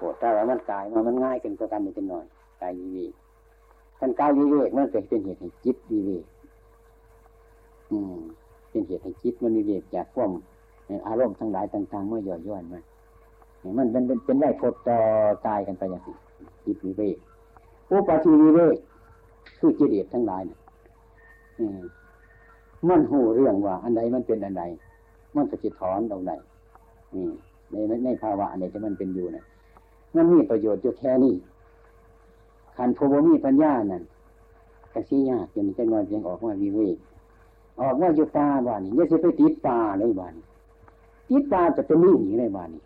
โหดถ้าว่ามันกายมามันง่ายขึ้นกว่ากันนิดหน่อยกายวิเวกท่านกายวิเวกมันเกิดเป็นเหตุให้จิตวิเวกอืม เป็นเหตุให้จิตมันวิเวกจากพวกอารมณ์ทั้งหลายต่างๆเมื่อย่อย่อนมามันเป็นเป็นได้พดต่อกายกันไปอย่างนี้จิตวิเวกอุปาทิวิเวกคือกิเลสทั้งหลายเนี่ยมันหูเรื่องว่า อันใดมันเป็นอันใดมันก็จะถอนเอาไหนในในภาวะอันใดที่มันเป็นอยู่เนะ มันมีประโยชน์อยู่แค่นี้ขันโพบมีปัญญานั่นกระชี้ยากยังจะนอนยังออกมาวิเวกออกว่าอยู่ป่าบ้านนี่ยังจะไปติดป่าในบ้านติดป่าจะเป็นนิ่งอยู่ในบ้านนี่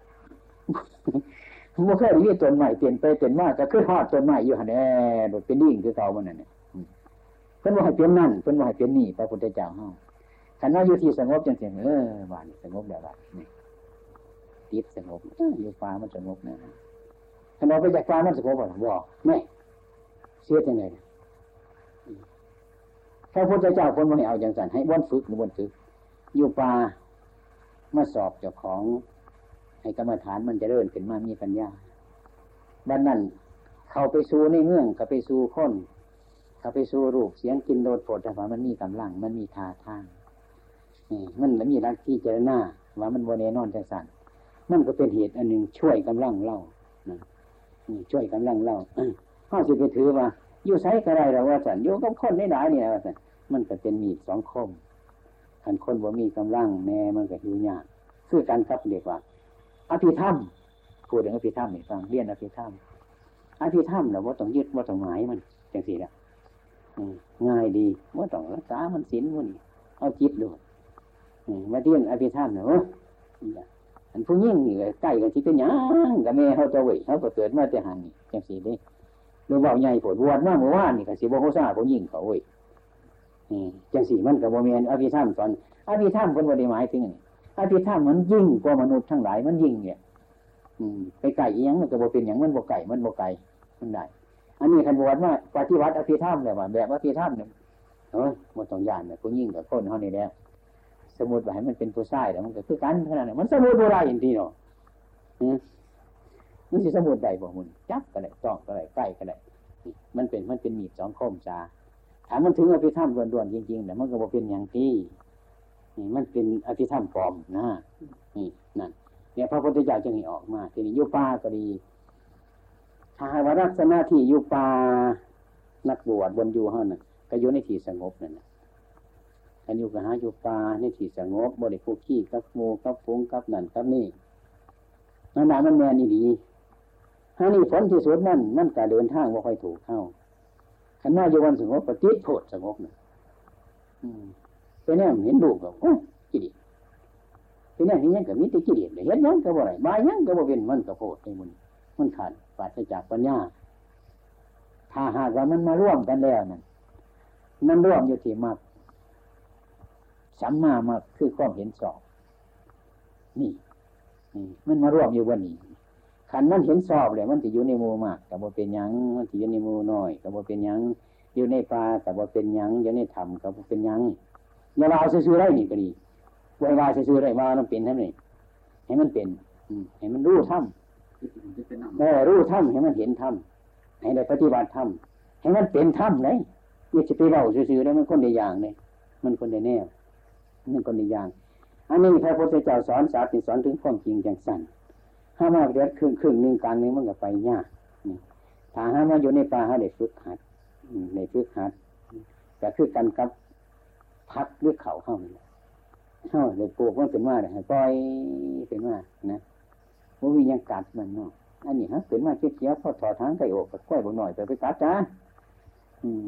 เมื่เคยเรียกต้นใหม่เปลี่ยนไปเปลี่ยนมาจะขึ้นหอดต้นใหม่อยู่หันแน่โดดเป็นนิ่งคือเก่ามันนั่นเนี่ยเพิ่นว่าให้เปลี่ยนนั่นเพิ่นว่าให้เปลี่ยนนี่พระพุทธเจ้าเฮาขันว่าอยู่ที่สงบจังเสียงเออบ้านสงบแล้วบ้านนี่ติดสงบอยู่ป่ามันสงบนะ นเราไปจากป่ามันสงบบ่บอกไม่เสียยังไงพระพุทธเจ้าคนวันนี้เอาอย่างสันให้บนฝึกหรือบนฝึก อยู่ป่ามาสอบเจ้าของ ให้กรรมฐานมันจะเริ่มขึ้นมามีปัญญาดังนั้น เข้าไปสู่ในเมืองเข้าไปสู่คนเข้าไปสู่รูปเสียงกินโดดโผล่แต่ว่ามันมีกำลัง มันมีท่าทางนี่มันมีรักที่เจรหน้าว่ามันวันนนอนจังสันมันก็เป็นเหตุอันหนึ่งช่วยกำลังเล่า ช่วยกำลังเล่าข้อสิไปถือว่าอยู่ใช้ก็ได้เราว่าสันอยู่กับคนได้หลายเนี่ยว่าสันมันก็เป็นมีดสองคมขันคนบ่มีกำลังแม่มันก็อยู่ยากคือการครับเด็กว่า อภิธรรมพูดถึงอภิธรรมนี่ฟังเรียนอภิธรรมอภิธรรมเราว่าต้องยึดว่าต้องหมายมันจังสี่ละง่ายดีว่าต้องรักษามันศีลมันเอาจิตดูมาเรียนอภิธรรมเนาะ อันผู้ยิ่งนี่ใกล้กันที่เป็นยังกับแม่เขาจะเว้เขาก็เกิดมาแต่หันนี่จังสี่ดิหรือว่าใหญ่ผลบวชมาเมื่อวานนี่ก็สิบ่โคซาผู้ยิ่งเขาเว้ยจังสีมันกับโมเมนอภิธรรมสอนอภิธรรมคนบริหมายถึงนี่อภิธรรมมันยิ่งกว่ามนุษย์ทั้งหลายมันยิ่งเนี่ยไปไก่ยังมันก็บ่เป็นอย่างมันบ่ไก่มันบ่ไก่มันได้อันนี้คันบวชมาปฏิวัติอภิธรรมเลยว่าแบบอภิธรรมเนี่ยเฮ้ยมันต้องยานเนี่ยผู้ยิ่งกับคนเขานี่แหละ สมุดว่าให้มันเป็นผู้ชายแต่มันก็คือกันขนาดนี้นมันสมุดโบราณอย่างที่เนาะมันสิสมุดใดบ่มุนจับก็ได้จ้องก็ได้ใกล้ก็ได้มันเป็นมันเป็นมีดสองคมจ้าถามมันถึงอภิธรรมด่วนๆจริงๆแต่มันก็บอกเป็นอย่างที่นี่มันเป็นอภิธรรมปลอมนะนี่นั่นเนี่ยพระพุทธเจ้าจึงให้ออกมา ทีนี้ยุป่าก็ดีถ้าว่ารักษณะที่ยุป่านักบวชบนอยู่ห้องน่ะก็อยู่ในที่สงบนั่นนะ อันอยู่กับหาอยู่ป่าในที่สงบบริโภคขี้กับโมกับฟงกับนั่นกับนี่นั่นมันแมนนี่ดีถ้านี่ฝนที่สุดนั่นนั่นการเดินทางว่าค่อยถูกเข้าขันหน้าอยู่วันสงบปฏิโทษสงบนะเป็นแน่เห็นดูกับโอ้กิเลสเป็นแน่เห็นยังกับมิตรกิเลสเห็นยังกับอะไรบายยังกับว่าเป็นมันกับโพดในมันมันขาดปราศจากปัญญาถ้าหากว่ามันมาร่วมกันแล้วนั่นมันร่วมอยู่ที่มาก สัมมามากคือความเห็นสอบนี่มันมาร่วมอยู่วันนี้ขันมันเห็นสอบเลยมันจะอยู่ในมูมากแต่ว่าเป็นยังมันจะอยู่ในมูน้อยแต่ว่าเป็นยังอยู่ในปลาแต่ว่าเป็นยังอยู่ในถ้ำแต่ว่าเป็นยังอย่าว่าเอาซื้อได้นี่ก็ดีไว้ว่าซื้อได้ว่ามันเป็นท่านนี่ให้มันเป็นให้มันรู้ถ้ำเออรู้ถ้ำให้มันเห็นถ้ำให้ได้ปฏิบัติถ้ำให้มันเป็นถ้ำเลยอย่าจะไปเล่าซื้อได้มันคนในอย่างเลยมันคนในแน่มั นคนในอย่างอันนี้พระพุทธเจ้าสอนสาธิสอนถึงความจริงอย่างสั้นห้ามาเดือดครึ่งครึ่งหนึ่งกลางนึงมันก็ไปยากถ้าห้ามาอยู่ในป่าห้าได้ฝึกหัดในฝึกหัดก็คือกันกับพักหรือเข่าเข้านี่เข้าเลยปลูกมันเป็นว่าเลยปล่อยเป็นว่านะว่ามียังกัดมันเนาะอันนี้ฮะเป็นว่าเคี้ยวพอถอดทางไก่อกก็ค่อยบนหน่อยไปไปกัดจ้าอืม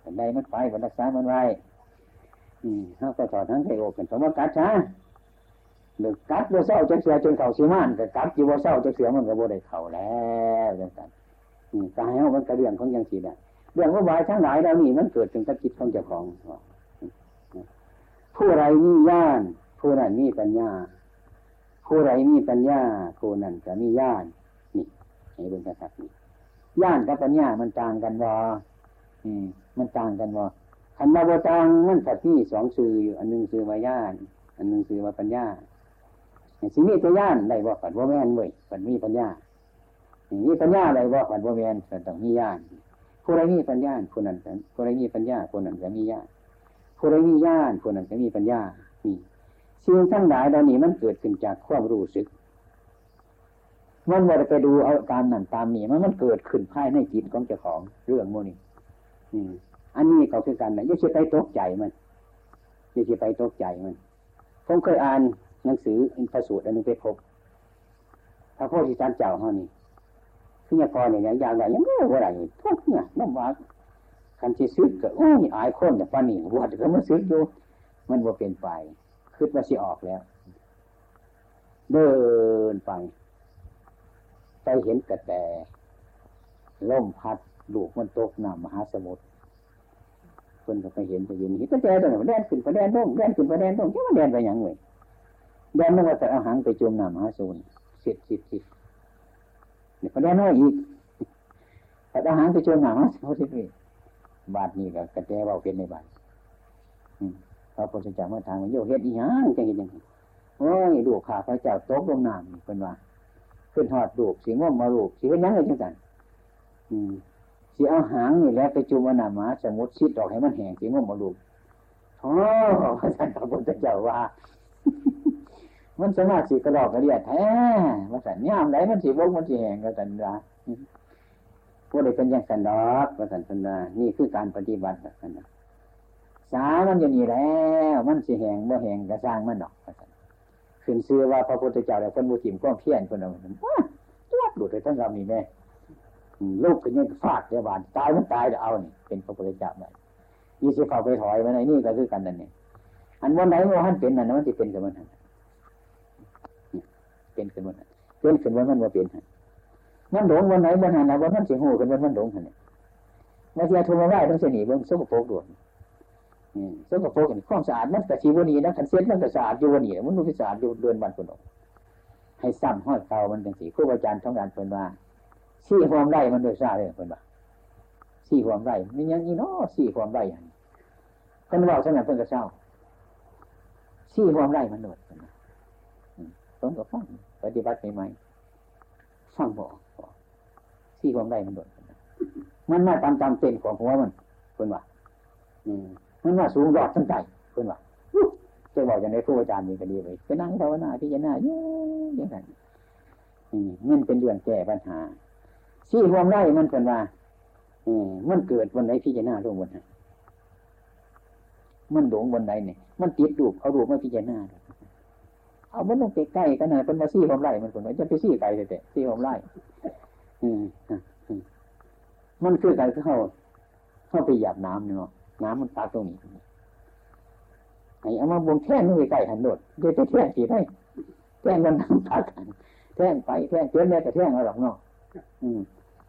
แต่ใดมันไปมันรักษามันไว้ อืมเขาก็ถอดทางไก่อกเป็นสมมติกัดจ้าเดือกัดบ่เศร้าจังเสียจนเข่าสีมานแต่กัดจีบ่เศร้าจังเสียมันก็บ่ได้เข่าแล้วจังสันกายเขามันกระเรื่องของยังสีได้เรื่องว่าบายทั้งหลายแล้วนี่มันเกิดถึงกับจิตของเจ้าของผู้ไรมีญาณผู้นั้นมีปัญญา ผู้ไรมีปัญญาผู้นั้นจะมีญาณนี่ให้เป็นกษัตริย์นี่ญาณกับปัญญามันต่างกันวะอืมมันต่างกันวะ คันมาบต่างมันสัตว์ที่สองสื่ออยู่อันหนึ่งสื่อมาญาณอันหนึ่งสื่อมาปัญญาสิมีตัวย่านได้บ่ปัดว่าแม่นเว้ยปัดมีปัญญามีปัญญาอะไรบ่ขันบ่แม่นแต่ต้องมีญาณผู้ใดมีปัญญาผู้นั้นผู้ใดมีปัญญาผู้นั้นก็มีญาณผู้ใดมีญาณผู้นั้นก็มีปัญญานี่สิ่งทั้งหลายเหล่านี้มันเกิดขึ้นจากความรู้สึกมันไม่ได้ไปดูเอาตามนั่นตามนี้มันมันเกิดขึ้นภายในจิตของเจ้าของเรื่องโมนี่ อันนี้เขาคือกันนะยิ่งไปตกใจมันยิ่งไปตกใจมันผมเคยอ่านหนังสืออินทสูตรอันนึงไปพบพระโพธิสัตว์เจ้าเขานี่พี่ยาพรเนี่ยอย่างไรยังไงว่าไรทุกเนี่ยน้ำว่าคันที่ซึกก็โอ้ยอายคนแต่ฟันนี่วัดก็มันซึกอยู่มันว่าเป็นไปคือมาสิออกแล้ว เดินไปไปเห็นกระแตล่มพัดลูกมันตกน้ำมหาสมุทร คนก็ไปเห็นไปยินเห็นกระแตตัวนั้นแดนขึ้นไปแดนลงแดนขึ้นไปแดนลงแค่ว่าแดนไปยังไงแดนนึกว่าแต่อาหารไปจุ่มน้ำมหาสมุทรสิบสิบสิบเนี่ยก็แดนน้อยอีกแต่อาหารไปจุ่มน้ำมหาสมุทรสิบาทนี้ก็กระแตว่าเป็นในบาทพระพุทธเจ้ามาทางโยเฮ็ดอีหยังจังเห็นยังโอ้ยดูขาพระเจ้าตกลงน้ำเป็นว่า ขึ้นหอดดูกสีง่วงมาลูกสีเห็นยังไงจังสัน สีเอาหางนี่แล้วไปจุ่มนามาสมุดชิดออกให้มันแห้งสีง่วงมาลูกโอ้พระพระพุทธเจ้าว่า มันสามารถสีกระดอกกระเดียดแท้มาสันย่ามไหนมันสีบกมันสีแห้งกระสันดาพวกเด็กเป็นยังสันดอกกระสันสันดานี่คือการปฏิบัติกระสันดาสามันอยู่นี่แล้ว มันสีแหงบ่แหงกระสร้างมันดอกขึ้นซื้อว่าพระพุทธเจ้าแล้วคนบูถิมก้องเพี้ยนคนเอาว้าตัวหลุดไปทั้งเรามีแม่ ลูกก็ยังฟาดเดียวบานตายมันตายเดี๋ยวเอานี่เป็นพระพุทธเจ้าไปยี่สิบเขาไปถอยมาในนี่ก็คือกันนั่นเนี่ยอันวันไหนว่าท่านเป็นนั่นมันจะเป็นกันวันนั้นเป็นกันวันนั้นเป็นกันวันมันว่าเป็นมันหลงวันไหนวันนั้นนะวันนั้นเสียหูกันวันมันหลงเนี่ยมาเทียทุมาไหว้ต้องเสียหนีเบื้องสกปรกด่วนสกปรกกันความสะอาดมันกระชีวนีนะขันเซ็ตมันกระสะอาดอยู่วันนี้มันรู้พิสะอาดอยู่เดือนวันคนออกให้ซ้ำห้อยเตามันเป็นสีครูอาจารย์ท้องการเพิ่นว่า สี่ความไร่มันโดยซาเลยเพิ่นว่าสี่ความไร่มียังอีน้อสี่ความไร่อย่างเพิ่นว่าสนั้นเพิ่นกระเช้าสี่ความไร่มันโดดเพิ่นผมก็ฟังปฏิบัติใหม่ๆฟังบอกสี่ความไร่มันโดดมันมาตามตามเต็นของหัวมันเพิ่นว่ามันว่าสูงยอดทั้งใจเพื่อนว่าจะบอกอย่างในครูอาจารย์มีก็ดีไปไปนั่งภาวนาพิจารณาเยอะอย่างนั้นมันเป็นเรื่องแก้ปัญหา ชี้ความได้มันเป็นว่าอมันเกิดวันไหนพิจารณาลงวันไหนมันหลงวันไหนเนี่ยมันติดดูเอาดูมาพิจารณาเอามันลงไปใกล้กันนะเป็นมาซี่ความไร่มันคนว่าจะไปซี่ไกลแต่ซี่ความไร่มันคือการเข้า เข้าไปหยาบน้ำเนาะน้ำมันตาตรงนี้ไอ้เอามาบวงแท่งนี่ใกล้หันโดดเดี๋ยวจะแท่งกี่ได้แท่งกันน้ำตากันแท่งไปแท่งเกินแม่แต่แท่งเอาหรอกเนาะ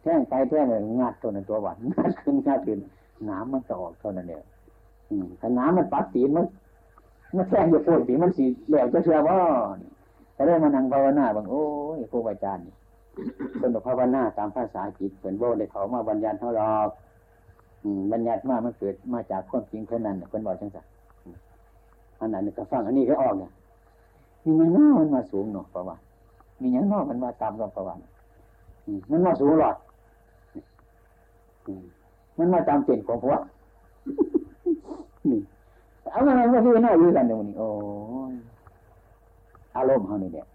แท่งไปแท่งเลยงัดตัวนั้นตัวหวานงัดขึ้นงัดขึ้นน้ำมันจะออกเท่านั้นเองถ้าน้ำมันปัดตีมันมันแท่งอยู่โคตรตีมันสีเหลวจะเชื่อว่าแต่ได้มานั่งภาวนาบางโอ้ยครูอาจารย์คนภาวนาตามภาษาจิตเหมือนโบได้เขามาบรรยายเท่าหรอกบัญญัติมามันเกิดมาจากความจริงเท่านั้นคนบอกจังสักอันนั้นก็ฟังอันนี้ก็ออกเนี่ยมีอย่างน้อมันมาสูงเนาะประวัติมีอย่างน้อมันมาตามรอบประวัติมันมาสูงหรอด มันมาตามเปลี่ยนของหัวนี่เอาอะไรมาพี่น้อยอยู่กันเดี๋ยวนี้โอ้อารมณ์เขานี่แหละ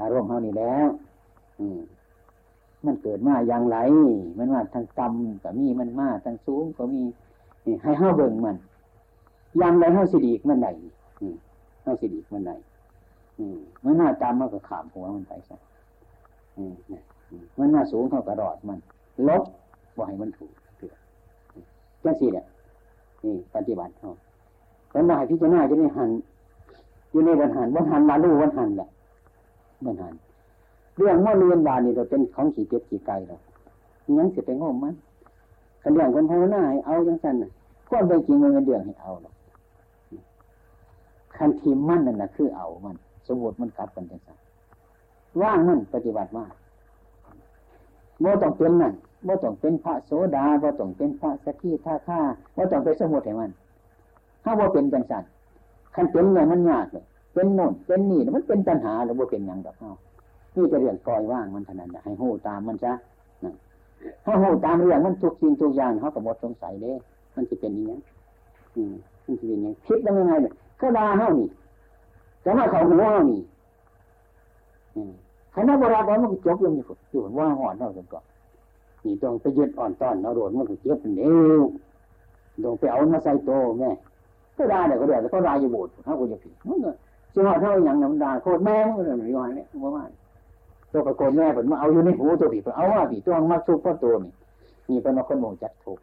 อารมณ์เขานี่แล้ว อืมมันเกิดมาอย่างไร มันว่าทางต่ำก็มีมันมาทางสูงก็มีให้เฮาเบิ่งมันอย่างไรเฮาสิดีกมันไหนเฮาสิดีกมันไหนมันมาต่ำมันก็ขามหัวมันไปซะมันมาสูงเท่ากับรอดมัน ลบ บ่ให้มันถูกเถื่อจังสี่เนี่ยนี่ปฏิบัติเขาแล้วมาให้พิจารณาจะได้หันอยู่ในวันหันวันหันมาลู่วันหันแหละวันหันเรื่องว่าเรียนบานี่เราเป็นของขี่เป็ดขี่ไก่เรายังสิไปงมมันขันเรื่องคนภาวนาให้เอาจังสั้นก็เป็นจริงมันเป็นเรื่องให้เอาหรอกคันทีมมั่นนั่นนะคือเอามัน สมมติมันกลับกันจังสั้นว่างมันปฏิบัติว่าโมต้องเป็นนั่น โมต้องเป็นพระโสดาโมต้องเป็นพระสกิท่าข้าโมต้องเป็นสมุทรให้มันถ้าว่าเป็นจังสันคันเป็นเนี่ยมันยากเลยเป็นโน่นเป็นนี่มันเป็นปัญหาหรือว่าเป็นอย่างดอกเฮานี่จะเรื่องปล่อยว่างมันเท่านั้นให้หูตามมันซะถ้าหูตามเรื่องมันทุกสิ่งทุกอย่างเขาก็หมดสงสัยเด้ มันจะเป็นอย่างนี้อืมมันจะเป็นอย่างคิดแล้วยังไงเนี่ยก็ดาเฮานี่แต่ว่าเขาหัวเฮานี่คณะโบราณว่ามันจบยังมีฝนอยู่ว่าหอนเราจนก่อน นี่ต้องไปยึดอ่อนต้อนเราโดมันก็เจ็บเร็วต้องไปเอามาใส่โตแม่ก็ได้เดี๋ยวก็เดี๋ยวก็ได้อยู่บสถ์เขาก็จะผิดมันก็สิว่าเท่าอย่างน้ำดาโคตรแม่มันก็ไม่ยอมเนี่ยว่าตัวกระโกนแม่ผมมาเอาอยู่ในหูตัวผีเอาว่าผีตัวมักทุกข์เพราะตัวนี่นี่เป็นคนโมจัดถูก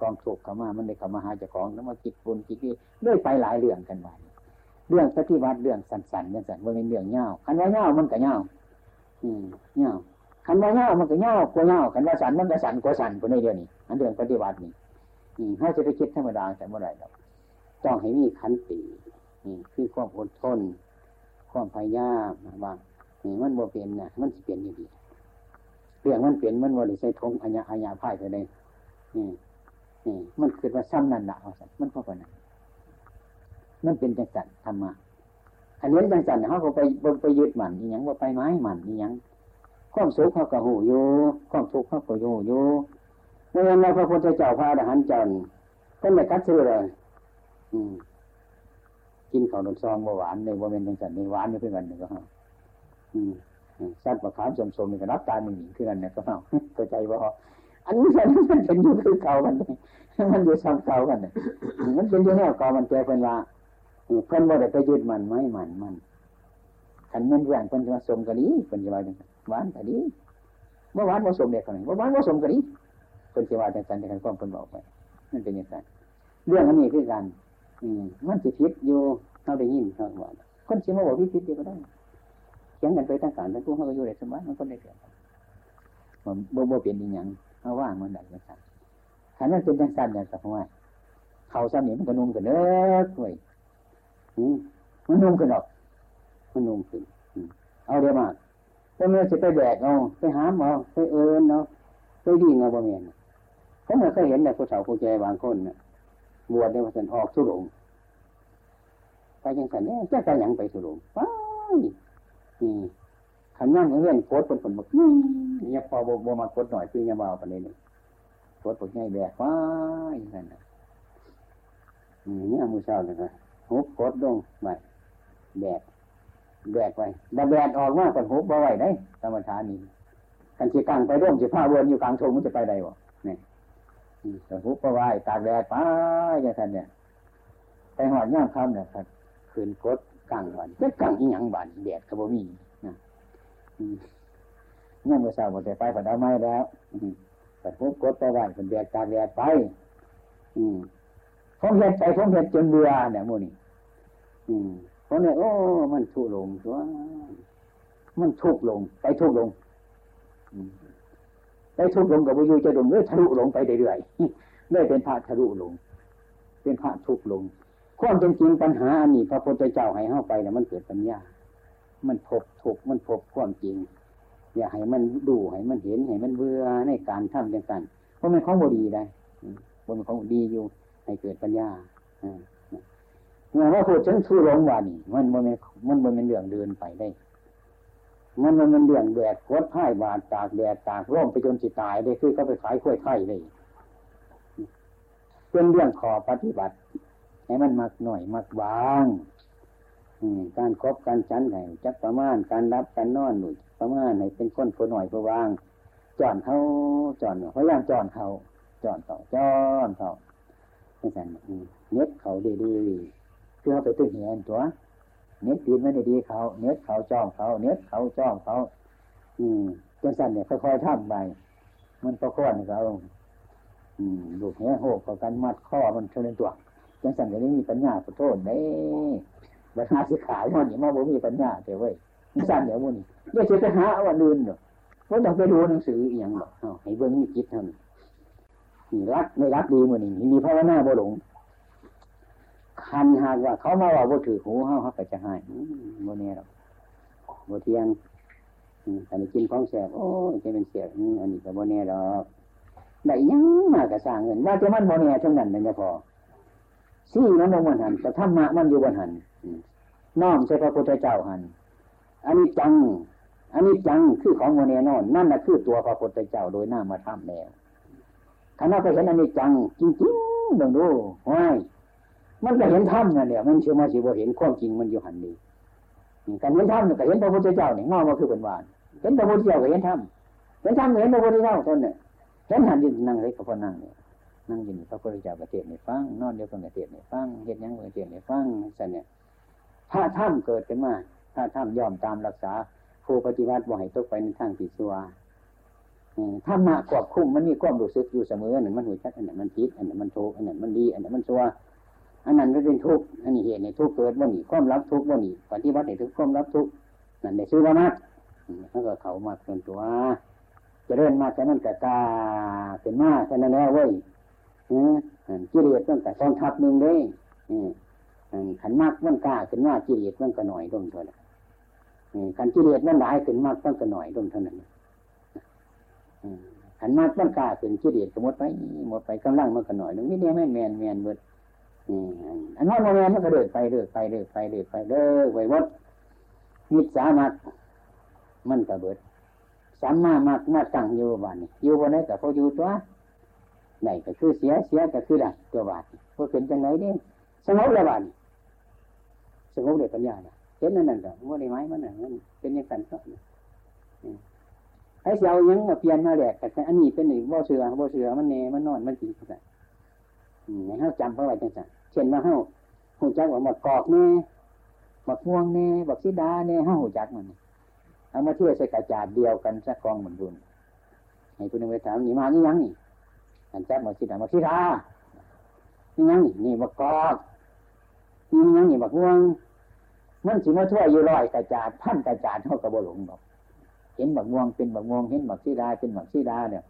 กองถูกเขามามันได้เขามาหาเจ้าของแล้วมาจิตบุญจิตนี่เรื่อยไปหลายเรื่องกันไปเรื่องปฏิบัติเรื่องสันๆเรื่องสันว่าเป็นเรื่องเงาคันว่าเงามันก็เงาอืมเงา คันว่าเงามันก็เงากว่าเงาคันว่าสันมันก็สันกว่าสันคนในเดียวนี้อันเรื่องปฏิบัตินี่อืมให้จะไปคิดธรรมดาแต่เมื่อไรเราต้องให้มีขันตินี่คือความอดทน ความพยายามว่านี่มันบ่เป็นนะมันสิเปลี่ยนอยู่ดีเรื่องมันเปลี่ยนมันบ่ได้ใส่ทงอัญญาอัญญาพ่ายไปเลยนี่นี่มันคือว่าซ้ำนั่นละเอาสัมันก็ปนั้นมันเป็นจังสันธรรมะอันนี้จังสันเขาก็ไปไปยึดมันนี่ยังว่าไปไม้มันนี่ยัง ความสุขเขาก็หูอยู่ความทุกข์เขาก็อยู่อยู่เมื่อเราพระพุทธเจ้าพระอรหันต์จันทร์ก็ไม่กัดซื้อเลยกินข้าวดนซองว่หวานเลยว่าเป็นจังสันในหวานอยู่เพื่อนกันนี่ก็ฮะสัตว์ประคามสมสมนี่ก็รับตายมันหนีขึ้นกันเนี่ยก็เฮาเข้าใจว่าอันนี้มันมันเป็นอยู่คือเก่ากันมันอยู่ซ้ำเก่ากันมันเป็นอยู่แนวเก่ามันแก่เป็นว่าเพิ่นบ่ได้ไปยึดมันไม่มันมัน ขันมันแหวนเพิ่นจะมาสมกันดีเพิ่นจะว่าจังหวานกันดีเมื่อวานผสมเด็กคนนึงเมื่อวานผสมกันดีเพิ่นจะว่าจังสันแต่กันความเพิ่นบอกไปนั่นเป็นอย่างไรเรื่องอันนี้คือกันอืมมันสิพิษอยู่เขาได้ยินเขาว่าคนสิมาบอกพิษพิษก็ได้เขียงกันไปตั้งการทั้งผู้เขาก็อยู่ในสมัยมันก็ได้เกิดมันบ่บ่เปลี่ยนอีหยังเอาว่างมันได้ยังไงขันนั้นเป็นจังสันอย่างสักว่าเขาซ้ำนี่มันก็นุ่มกันเด้อเว้ยมันนุ่มกันหรอก มันนุ่มขึ้นเอาเดี๋ยวมาถ้าเมื่อจะไปแบกเอาไปหามเอาไปเอิญเอาไปดีเงาบ่เมียนผมเคยเห็นแต่ผู้สาวผู้แก่บางคนน่ะบวชในวันสันออกสุรงไปยังสันเนี่ยจะไปยังไปสุรงไปนี่ขันย่างเรื่องโคตรเป็นคนบอกนี่พอโบมาโคตรหน่อยคือยังเบาไปเลยนี่โคตรปวดง่ายแบกว้ายนั่นนะนี่มือเช้าเลยนะหุบโคตรลงไปแบก แบกไปดับแบกออกมาก่อนหุบบ่ไหวได้ธรรมชาตินี้กันจีกังไปร่วมจีผ้าเวนอยู่กลางทงมันจะไปได้บ่เนี่ยแต่หุบบ่ไหวตากแดดไปอย่างนั้นเนี่ยไปหอดย่างคำเนี่ยครับคืนโคตรกังวันจะกังอีหยังบันแดดก็บ่มีนะเนี่ยเมื่อเช้าบ่ได้ไปผัดเอาไม้แล้วแต่พบกดไปไหวเป็นแดดตากแดดไป อืมผมเห็นไปผมเห็นจนเบื่อเนี่ยมูนี่อืม ผมเนี่ยโอ้ มันทุลงตัวมันทุกลง ไปทุกลงไปทุกลงกับวิญญจะลงเรื่อยทะลุลงไปเรื่อยๆเรื่อยเป็นพระทะลุลง เป็นพระทุกลงความเป็นจริงปัญหาอันนี้พระพุทธเจ้าให้เข้าไปเนี่ยมันเกิดปัญญา มันพบถูกมันพบความจริง อย่าให้มันดูให้มันเห็นให้มันเบื่อในการทำจังกันเพราะมันของบดีได้เพราะมันของดีอยู่ ให้เกิดปัญญา เมื่อว่าพูดถึงทุลงวานี่มันมันมันมันเป็นเรื่องเดินไปได้ มันมันเป็นเรื่องแดดโคตรพ่ายบาดตากแดดตากร่มไปจนจิตตายได้คือเขาไปขายกล้วยไข่ได้เป็นเรื่องขอปฏิบัติ ให้มันมักหน่อยมักบางการครบการชั้นให้จักประมาณการรับการนอนหนุนประมาณให้เป็นคนผู้หน่อยผู้วางจอนเขาจอนพยายามจอนเขาจอนเขาจอนเขาไม่ใช่เน็ตเขาดีดี เพื่อไปตึ้งเห็นตัวเน็ตตีนไม่ได้ดีเขาเน็ตเขาจ้องเขาเน็ตเขาจ้องเขา อืมจนสั้นเนี่ยค่อยๆทำไปมันประคอนเขาอืมลูกเนี้ยโหกเขากันมัดข้อมันเท่านั้นตัวจังสันก็ยังมีปัญญาขอโทษเด้บัญหาสิขายมันนี่มาบ่มีปัญญาเจ้าเว้ยสั่นเดี๋ยวมันเดี๋ยวจะไปหาวันอื่นเนาะเพราต้องไปดูหนังสืออีกอย่างหรอกให้เบิ่งมีจิตเท่านี้นรักไม่รักดีมันนี่มีภาวนาบ่หลง คันหากว่า เขามาว่าบ่ถือหูเขาเขาก็จะให้บ่เนี่ยหรอกบ่เที่ยงอันนี้กินของแสบโอ้ยจะเป็นเสียอันนี้ก็บ่เนี่ยหรอกได้ยังมากระสร้างเงินว่าจะมันบ่เนี่ยทั้งนั้นนั่นจะพอซี่มันลงบนหันแต่ธรรมะมันอยู่บนหันน้อมใช่พระพุทธเจ้าหันอันนี้จังอันนี้จังคือของโมเนนอน นั่นแหละคือตัวพระพุทธเจ้าโดยหน้ามาทำแล้วคณะไปเห็นอันนี้จัง จริงๆเบิ่งดูว้าย มันก็เห็นธรรมนั่นแหละมันเชื่อมาสิบ่เห็นความจริงมันอยู่หันดีการเห็นธรรมก็เห็นพระพุทธเจ้าเนี่ยงอมาคือเป็นวานเห็นพระพุทธเจ้าก็เห็นธรรมเห็นธรรมเห็นพระพุทธเจ้าท่านเนี่ยเห็นหันยืนนั่งเลยกับพอนั่งเนี่ยนั่งยินพระพุทธเจ้าประเทศในฟังนอนเดียวกันประเทศในฟังเห็นยังประเทศในฟังสันเนี่ยถ้าถ้ำเกิดขึ้นมา ถ้าถ้ำยอมตามรักษาผู้ปฏิบัติบ่ให้ตกไปในทางที่ชั่วถ้ามาควบคุมมันมีความรู้สึกอยู่เสมออันนั้นมันหัวชัดอันนั้นมันผิดอันนั้นมันถูกอันนั้นมันดีอันนั้นมันชั่ว อันนั้นก็เป็นทุกข์อันนี้เหตุในทุกข์เกิดบ่หนีความรับทุกข์บ่หนีปฏิบัติให้ถึงความรับทุกข์นั่นในชื่อว่ามัดแล้วก็เขามาเป็นตัวจะเริ่มมาแต่นั้นกะกาเป็นมาแค่นั้นแล้วเว้ยกิเลสตั้งแต่กองทัพหนึ่งเลยขันมากมันกล้าขึ้นมากิเลสมันก็หน่อยลงเท่านั้นขันกิเลสมันหลายขึ้นมากมันก็หน่อยลงเท่านั้นขันมากมันกล้าขึ้นกิเลสก็หมดไปหมดไปกำลังมันก็หน่อยลงนี่เนี่ยแม่นแมนแมนเบิด อันนั้นแมนมันก็เดินไปเดินไปเดินไปเดินไปเดินไปวัดมิตรสามัคมันก็เบิดสามมามักมาตั้งอยู่บ้านนี่อยู่บนนี้แต่พออยู่ตัวไหนก็คือเสียเสียก็คือได้ตัวบาทพอเป็นจังไหนนี่สงบแล้วบ้านสงบเลยปัญญาเนี่ยเห็นนั่นนั่นก็ว่าได้ไหมมันน่ะมันเป็นยังไงก็ไอ้เสียวยังมาเปลี่ยนมาแหลกแต่อันนี้เป็นหนึ่งบ่เสือบ่เสือมันเนมันนอนมันจริงจังให้เขาจำเพราะอะไรจังสัน เช่นว่าเขาหูจักว่าหมดกอกแน่หมดม่วงแน่บักซีดาแน่เขาหูจักมันเอามาเทียบใส่กระจาดเดียวกันสักกองเหมือนดุนให้คุณไปถามนี่มานี่ยังนี่อันจับบักซีดาบักซีดานี่ยังนี่นี่บักกอกนี่ยังนี่บักม่วงมันสิมาทั่วอยู่ลอยกระจาดพันกระจาดเท่ากับบ่หลงดอกเห็นบักม่วงเป็นบักม่วงเห็นบักซีดาเป็นบักซีดาเนี่ย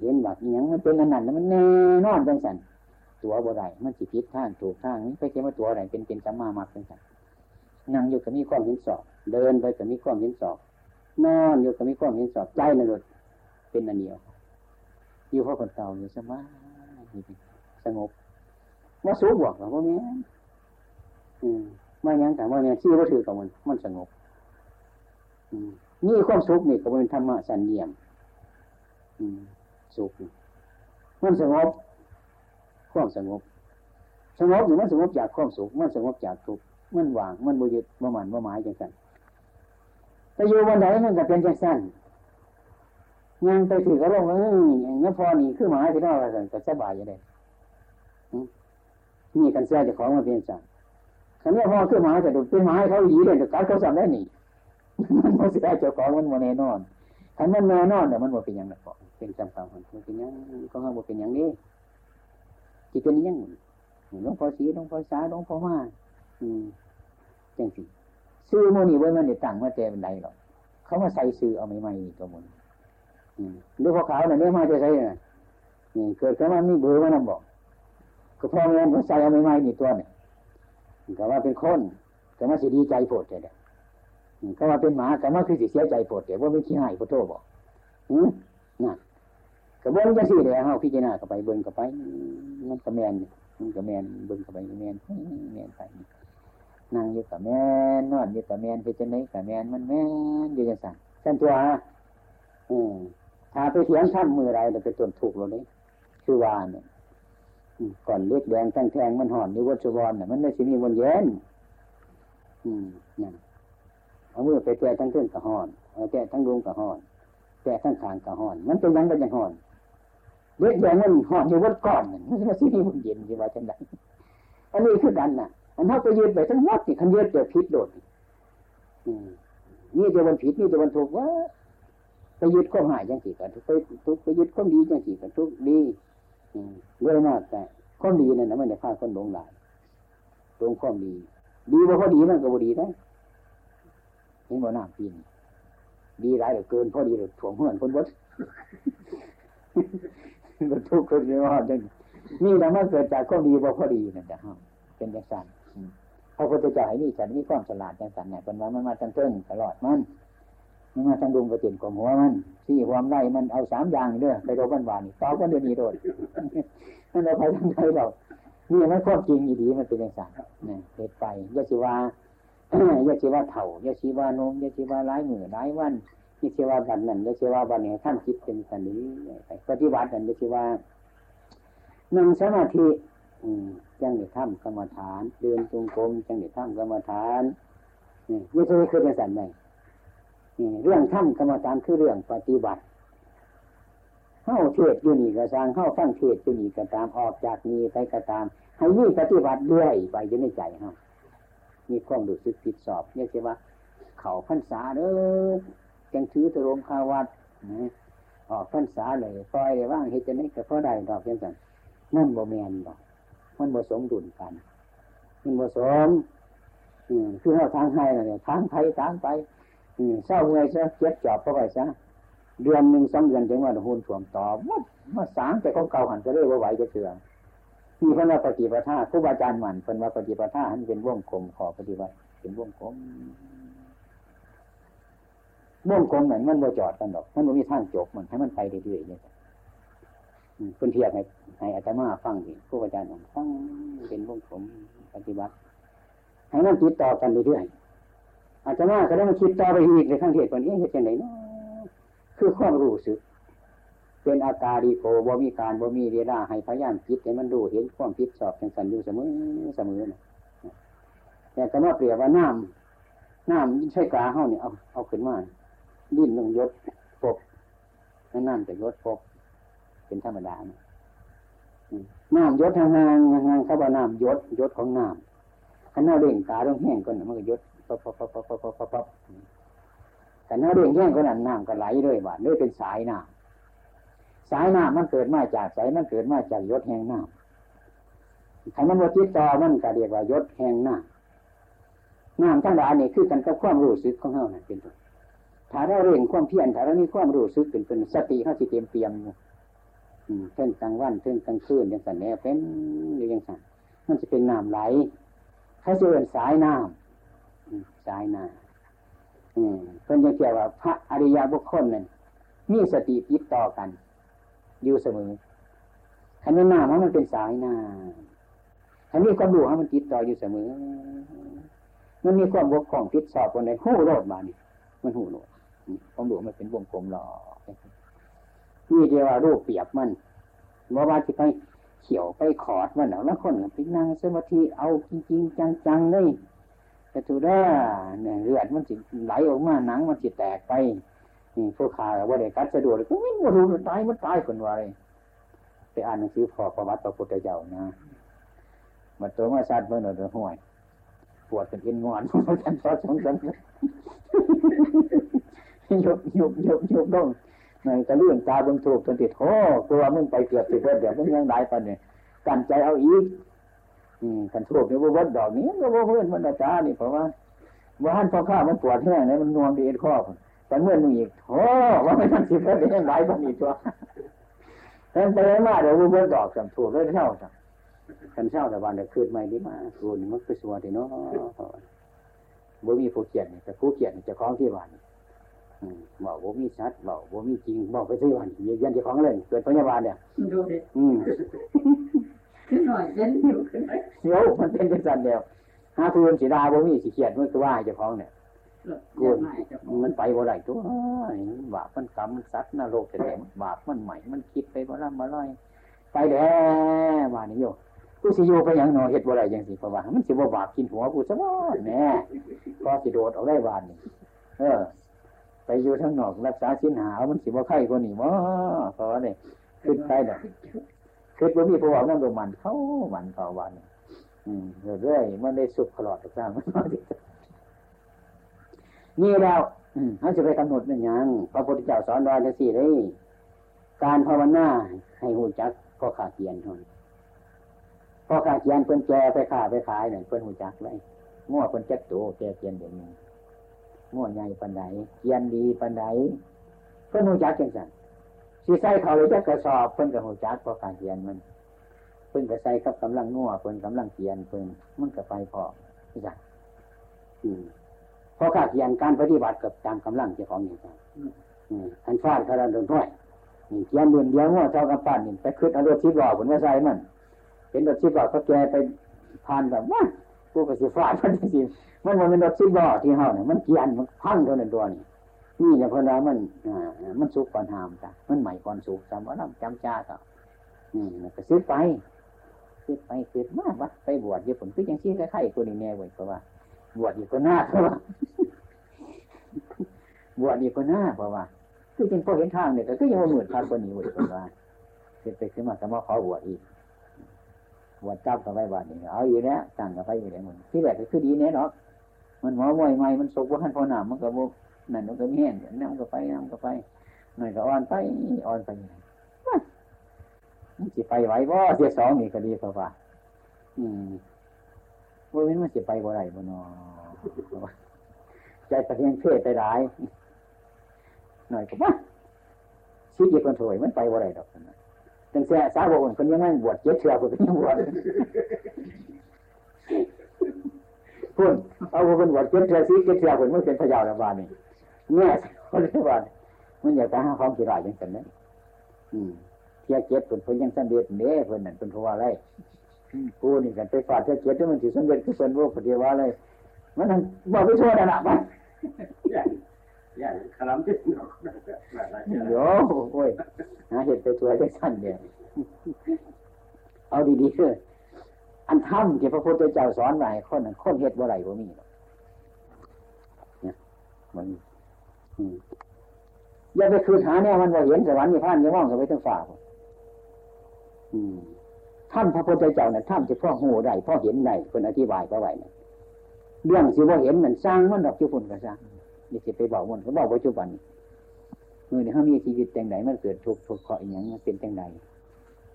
เห็นบักยังมันเป็นอันนั้นมันแน่นอนจังสัน ตัวบ่ได้มันสิพิษท่างถูกทางนี่ไปเขียนว่าตัวอะไรเป็นเป็นสัมมามาเป็นสันนั่งอยู่ก็มีความเห็นสอบ เดินไปก็มีความเห็นสอบ นอนอยู่ก็มีความเห็นสอบใจนั่นเลยเป็นอันเดียวอยู่เพราะคนเก่าอยู่สบายสงบว่าสูบวกหรือว่าแม่อืมไม่ยังแต่ว่าเนี่ยชื่อว่าถือกับมันมันสงบนี่ความสุขนี่ก็เป็นธรรมะสันเดียมสุขมันสงบ ความสงบ สงบอยู่มันสงบจากความสุขมันสงบจากทุกข์มันว่างมันบุญยึดบ่มันบ่หมายจังสันแต่อยู่วันไหนมันก็เป็นจังสันยังไปถือก็ลงเอออย่างนี้พอนี่คือหมายที่นอกอะไรก็สบายอย่างไรนี่กันเสียจะของมาเป็นสันขันนี้พอคือหมายแต่ดูเป็นหมายเขาดีเลยแต่การเขาสั่งได้หนีมันไม่เสียเจ้าของมันโมเนนอนขันมันแน่นอนแต่มันบ่เป็นอย่างนั้นเป็นจำคำมันเป็นอย่างก็ห้ามบ่เป็นอย่างนี้ ที่เป็นยังหลวงพ่อสีหลวงพ่อสาหลวงพ่อมาอืมจังสิซื้อโมนี่ไว้มันเดี๋ยวตั้งมาเจเป็นไรหรอกเขามาใส่ซื้อเอาไม่ไม่ตัวมันหรือพอขาวเนี่ยเนี่ยมาจะใส่เนี่ยเกิดขึ้นมามีเบอร์มานำบอก ก็พ่อแม่เขาใส่เอาไม่ไม่นี่ตัวเนี่ยก็ว่าเป็นคนก็มาสิดีใจโผดแต่เดียก็ว่าเป็นหมาก็มาคือสิเสียใจโผดแต่ว่าไม่ขี้หายโพโตบอกอืมนั่น กระเบวนการสี่เลยเฮาพิจารณาเข้าไปเบิ่งเข้าไปมันกระแมนมันกระแมนเบิ่งเข้าไปกระแมนแมนไปนั่งอยู่กับแมนนอนอยู่กับแมนไปจะไหนกับแมนมันแมนอยู่จังสั่นสั่นตัวอืมถ้าไปเถียงท่านมือไรเราไปจนถูกเราเลยคือวานเนี่ยก่อนเล็กแดงทั้งแทงมันห่อนอยู่วัชวรเนี่ยมันไม่ใช่มีวันเย็น อืมนั่นเอามือไปแตะทั้งเส้นกับห่อนเอาแตะทั้งดวงกับห่อนแตะทั้งขางกับห่อน มันเป็นยังเป็นยังห่อน เล็กแดงมันห่อนอยู่วัดก่อนมันไม่ใช่มีวันเย็นที่ว่าจังไดอันนี้คือกันน่ะ อันเท่าไปยืดไปทั้งหมดนี่คันยืดเจอพิษโดดนี่จะวันผิดนี่จะวันถูกว่าไปยึดข้อหายจังสี่กันไปทุกไปยึดข้อดีจังสี่กันทุกดีด้วยมากแต่ข้อดีนั่นนะมันจะฆ่าคนหลงหลายตรงข้อดี ดีว่าข้อดีมันก็บ่ดีได้เห็นบ่หน้าปีนดีหลายเหลือเกินพอดีเหลยถ่วงเพื่อนคนวัด มันทุกข์คนเดียวจังนี่แต่มันเกิดจากข้อดีว่าข้อดีนั่นจะห้ามเป็นอย่างสั้นพระพุทธเจ้าให้นี่ฉันมีความฉลาดอย่างสั้นเนี่ยเป็นว่ามันมาทั้งเติ้งตลอดมันมันมาทั้งดุงกระเตียนของหัวมันที่ความไล่มันเอาสามอย่างเด้อไปโดนหวานต่อก็เดือนีโดนมันเอาไปทั้งใจเรานี่มันความจริงอีดีมันเป็นอย่างสั้นเนี่ยเหตุไปยะสิวายาชีวาเถ่ายาชีวานมยาชีวาร้ายมือร้ายวัน ยาชีว่าบันนั่นยาชีว่าบันนี่ยท่านคิดเป็นสันนี้ปฏิบัตินั่นยาชีว่านั่งสมาธิจังเด็ทำกรรมฐาน เดินจงกรมจังเด็ทำกรรมฐานนี่ยาชีคือเป็นสันไหนเรื่องทำกรรมฐานคือเรื่องปฏิบัติเข้าเทศอยู่นี่ก็สร้างเข้าฟังเทศอยู่นี่ก็ตามออกจากนี้ไปก็ตามให้ยี่ปฏิบัติด้วยไปอยู่ในใจเฮามีความรู้สึกผิดสอบเรียกว่าเขาพรรษาเด้อ จังถือตรงคาวัดนะออกพรรษาเลยปล่อยว่างเฮ็ดจะไม่กับพ่อใดดอกเช่นกันนั่นบ่แมนดอกมันบ่สมดุลกัน มันบ่สมคือเราทางให้เลยทางไทยทางไปเศร้าเมื่อยซะเจ็บจอบเข้าไปซะเดือนหนึ่งสองเดือนจังว่าหุ่นถ่วมต่อวัดมาสางแต่ของเก่าหันจะเรื่อยว่าไหวจะเถื่อนมีพระนาปฏิปทาครูบาอาจารย์หมันเป็นว่าปฏิปทาหันเป็นวงกลมขอปฏิบัติเป็นวงกลม วงกลมนั้นมันบ่จอดกันดอก มันบ่มีทางจบมันให้มันไปเรื่อยๆเนี่ยเพื่นเทียบให้ให้อาจารย์มาฟังดิครูบาอาจารย์ฟังเป็นวงกลมปฏิบัติให้มันติดต่อกันเรื่อยๆอาจารย์มาก็ได้มาคิดต่อไปอีกในข้างเทศคนนี้เหตุไหนเนาะคือความรู้สึก เป็นอาการดีโกบ่มีการบ่มีเวลาให้พยายามคิดให้มันดูเห็นความคิดสอบจังสันอยู่เสมอเสมอนะแต่ก็มาเปรียบว่าน้ำน้ำใช่กาเฮาเนี่ยเอาเอาขึ้นมา ดิ้นลงยศปกนั่นน้ำจะยศปกเป็นธรรมดาน้ำยศทางงานงานเขาว่าน้ำยศยศของน้ำขันเอาเร่งตาต้องแห้งก่อนมันก็ยศปั๊บปั๊บปั๊บปั๊บปั๊บปั๊บปั๊บขันเอาเร่งแห้งก็นั่นน้ำก็ไหลเลยบาดเลยเป็นสายน้ำสายน้ำมันเกิดมาจากสายมันเกิดมาจากยศแห่งน้ำใครมันว่าจิตต่อมันก็เรียกว่ายศแห่งน้ำน้ำทั้งหลายนี่คือกันกับความรู้สึกของเราเป็นต้น ถ้าเราเร่งความเพียรถ้าเรามีความรู้สึกเป็นเป็นสติเขาสิเตรียมเตรียมเช่นกลางวันเช่นกลางคืนอย่างสันแน่เป็นหรือย่างสันมันจะเป็นน้ำไหลเขาจะเป็นสายน้ำสายน้ำอืมเป็นอย่างเกี่ยวว่าพระอริยบุคคลนั่นมีสติติดต่อกัน อยู่เสมอขันนี้น้ามันเป็นสายน้าขันนี้ความรู้มันติดต่ออยู่เสมอ มันมีความบกพร่องติดสอบคนในหูโรดมานี่มันหูโรด ความรู้มันเป็นวงกลมหล่อนี่เดียวว่ารูปเปียบมันว่าว่าที่ไปเขียวไปขอดมันแล้วคนไปนั่งสมาธิเอาจริงๆจังๆเลยแต่ถูได้เนี่ยเลือดมันจิไหลออกมาหนังมันจิแตกไปนี่ผู้ขาว่าได้กัดสะดวกก็ไม่รู้มันตายมันตายคนวายไปอ่านหนังสือพอประวัติพระพุทธเจ้านะมาตัวมาสัตว์เมื่อหนึ่งห่วยปวดเป็นเอ็นงอนมันกันทอดสองสัน ยกยกยกยกต้องในกระเรื่องตาบนถูกจนติดโอ้ตัวมึงไปเกือบติดเดี๋ยวมึงยังได้ปันเนี่ยกันใจเอาอีกอืมกันถูกเนี่ยว่าวัดดอกนี้ก็ว่าเพื่อนมันอาจารย์นี่เพราะว่าว่าหันพอข้ามันปวดแห้งเนี่ยมันนวมดีเอ็นข้อแต่เมื่อนมึงอีกโอ้ว่าไม่ต้องสิเพื่อนยังไหลบ้านอีกตัวแต่ไปมาเดี๋ยวรู้ว่าดอกสำถูกเลยเท่าสักันเช่าแต่วันเดี๋ยวคืนไม่ดีมาส่วนมันคือส่วนที่เนาะบ่มีผู้เขียนแต่ผู้เขียนจะคล้องที่วัน บอกว่ามีชัดบอกว่ามีจริงบอกไปที่วันยันจะคล้องเลยเกิดพยาบาลเนี่ยดูดิอืมขึ้นหน่อยเย็นอยู่ขึ้นไหมเดี๋ยวมันเป็นจังเดียวหาคืนสีดาบ่มีสีเขียนมันก็ว่าจะคล้องเนี่ยกูมันไปบ่ได้ตัวบาปมันกรรมมันซัดนรกแต่บาปมันใหม่มันคิดไปบ่ล่ำบ่ลอยไปแล้วมานี่โยกูสิโยไปอย่างนอเห็ดบ่ได้ยังสิเพราะว่ามันสิบ่บาปกินหัวกูซะบ่แน่พอสิโดดออกได้บานนี่เออ ไปอยู่ทั้งนอกรักษาสินหามันสิบ่ไข่คนนี้บ่เพราะว่าเนี่ยขึ้นไปเด้อขึ้นบ่มีผู้ว่านั่งลงมันเขามันเข้าวันอืมเรื่อยๆมันได้สุขตลอดทุกครั้งมันนี่แล้วเขาจะไปกำหนดเป็นยังพระพุทธเจ้าสอนไว้ทั้สี่เลยการภาวนาให้หูจักก็ขาดเกียนทนพอขาดเกียนเพิ่นแกไปขาไปขายเนี่ยเพิ่นหูจักเลยง้อเพิ่นแจ็กตัวแกเกียนเดี๋ยวนี้ ง้อใหญ่ปันไดเกียนดีปันไดเพิ่นหูจักจังสันสีใส่เขาเลยจะกระสอบเพิ่นกับหูจักพอขาดเกียนมันเพิ่นกับใส่กับกำลังง้อเพิ่นกำลังเกียนเพิ่นมันกับไปพอจังอืมเพราะข้าเขียนการปฏิบัติกับตามกำลังเจ้าของอย่างไรอันฟาดเขาโดนถ้วยเขียนเดือนเดียวงอเท่ากับปั้นนี่ไปขึ้นเอารถชิบหล่อผลว่าใส่มันเห็นรถชิบหล่อเขาแกไปผ่านแบบว่า กูก็สิฟาดมันสิมันมันเป็นรถสิบล้อที่เฮาเนี่ยมันเกียนมันพังเท่านั้นตัวนี่นี่เนี่ยเพราะว่ามันอ่ามันสุกก่อนหามจ้ะมันใหม่ก่อนสุกจำว่าน้ำจำจ้าก็อืมก็ซื้อไปซื้อไปซื้อมาวัดไปบวชเดี๋ยวผมคือยังชี้คล้ายๆตัวนี้แน่เว้ยเพราะว่า บวชอีกคนหน้าเพราะว่าบวชอีกคนหน้าเพราะว่าคือจริงพอเห็นทางเนี่ยก็ยังว่าหมื่นพันคนนี้เว้ยเพราะว่าเสร็จไปขึ้นมาก็มาขอบวชอีก วชจับกับไปบวชนี่เอาอยู่แล้วตั้งกับไปอยู่แล้วมันที่แรกก็คือดีแน่เนาะมันหมอมวยใหม่มันสกว่าหันพอหนามมันก็บนั่นมันก็มีแห้งน้ำก็ไปน้ำก็ไปหน่อยก็อ่อนไปอ่อนไปมันจะไปไหวบ่เสียสองนี่ก็ดีเพราะว่าอืมว่ามันจะไปบ่ไรบ่นอใจตะเพียงเพศไปร้ายหน่อยก็ว่าชีวิตคนถวยมันไปบ่ไรดอกนะ ตั้งแต่สาวกคนยังไม่บวชเจ็ดเชือกคนยังบวชพุ่นเอาคนบวชเจ็ดเชือกซีเจ็ดเชือกคนไม่เป็นพยาวระบาดนี่เนี่ยคนระบาดมันอยากจะหาความสิรายอย่างกันนะอืมเทียเจ็ดคนเพิ่นยังสำเร็จเด้เพิ่นนั่นเป็นเพราะว่าอะไรกูนี่กันไปฟาดเทียเจ็ดที่มันถือสำเร็จคือเพิ่นว่าปฏิว่าอะไรมันบอกไปชั่วนั่นแหละมันอ ย่างขลังที่หนอกโยโอ้ยหาเห็ดไปตัวได้สั้นเดียวเอาดีๆเลยอันทำที่พระพุทธเจ้าสอนไว้คนนั้นคนเห็ดบ่ไรบ่มีหรอกเนี่ยมันอืมอย่าไปคืนหาเนี่ยมันว่าเห็นสวรรค์นิพพานยังมองกันไปทั้งฝ่าพุ่นอืมถ้ำพระพุทธเจ้านั้นถ้ำจะพ่อหูได้พ่อเห็นได้คนอธิบายก็ไว้นะเรื่องสิว่าเห็นมันสร้างมันดอกจุพุ่นก็สร้าง นี่สิไปบอกมันเขาบอกปัจจุบันมือเนี่ยเขามีชีวิตจังไดมันเกิดทุกข์ทุกข์เคาะอย่างมันเป็นจังได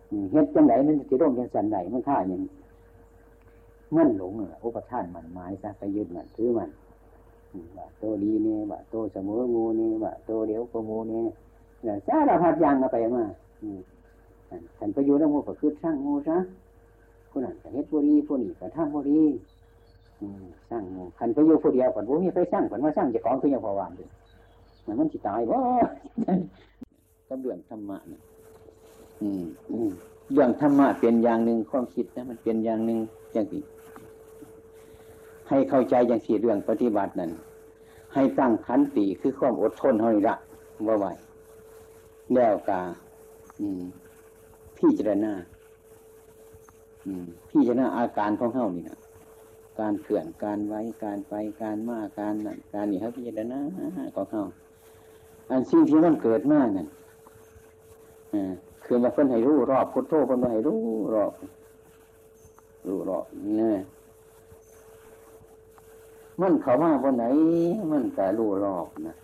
อืมเฮ็ดจังไดมันสิร่มจังสันไดมันท่าอย่างมันหลงอะอุปทานมันหมายซะไปยึดมันถือมันว่าโตดีเนี่ยว่าโตเสมองูเนี่ยว่าโตเดียวก็งูเนี่ยเนี่ยสารพัดอย่างเอาไปมาอืมท่านไปอยู่ในหมู่ก็คือสร้างงูซะผู้นั้นก็เฮ็ดบุรีผู้นี้ก็ทำบุรี สร้างงูคันไปอยู่ผู้เดียวก่อนบ่มีไปสร้างก่อนมาสร้างจ้าของคือยังพอวางอยู่มันมันสิตายบ่กับเรื่องธรรมะนะอืมอืมเรื่องธรรมะเป็นอย่างหนึ่งความคิดนะมันเป็นอย่างหนึ่งอย่างที่ให้เข้าใจอย่างสี่เรื่องปฏิบัตินั้นให้ตั้งขันติคือความอดทนเท่านี้ละว่าไว้แล้วกาอืมพี่จรณาอืมพี่จรณาอาการของเฮานี่นะ การเขื่อนการไว้การไปการมาการนั่นการนี่ครับพี่จารณาของเฮาอันสิ่งที่มันเกิดมานั่นอ่าคือมาเพิ่นให้รู้รอบพุทโธเพิ่นมาให้รู้รอบรู้รอบเนี่ยมันเขามาคนไหน มันแต่รู้รอบนะ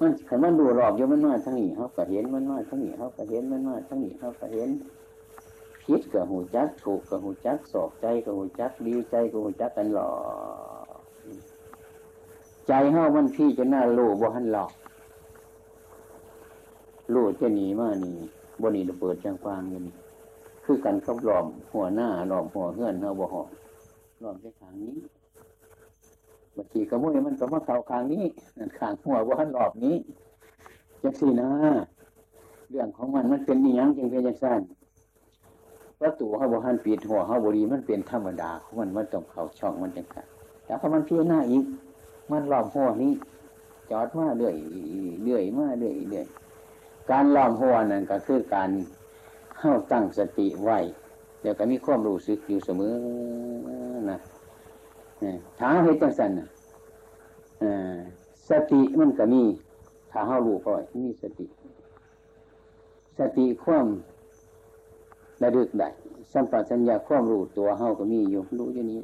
มันขันมันรู้รอบอยู่มันมาทั้งนี้เขาก็เห็นมันมาทั้งนี้เขาก็เห็นมันมาทั้งนี้เขาก็เห็น ผิดกับหูจักถูกกับหูจักสอบใจกับหูจักดีใจกับหูจักกันหลอกใจเฮามันพี่จะน่ารู้บ่หันหลอกรู้จะหนีมานี่บนนี้เปิดจังฟางอยู่นี่คือกันกับหลอมหัวหน้าหลอมหัวเฮือนเฮาบ่หอมหลอมแค่ทางนี้บางทีกระมุ้ยมันก็มาเข่าคางนี้ขางหัวบ่หันหลอบนี้จังสี่นะเรื่องของมันมันเป็นอีหยังจังเป็นจังสั้น ประตูเฮาบ่หันปิดหัวเฮาบ่ดีมันเป็นธรรมดาของมันมันต้องเข้าช่องมันจังซั่นแล้วพอมันเพิจารณาอีก มันหลอมหัวนี้จอดมาเรื่อยเรื่อยมาเรื่อยเรื่อยการล้อมหัวนั่นก็คือการเข้าตั้งสติไว้เดี๋ยวก็มีความรู้สึกอยู่เสมอนะถ้าเฮ็ดจังสันนะสติมันก็มีถ้าเฮารู้ก่อนมีสติ สติความ ระลึกได้สัมปชัญญะความรู้ตัวเฮาก็มีอยู่รู้อยู่นี้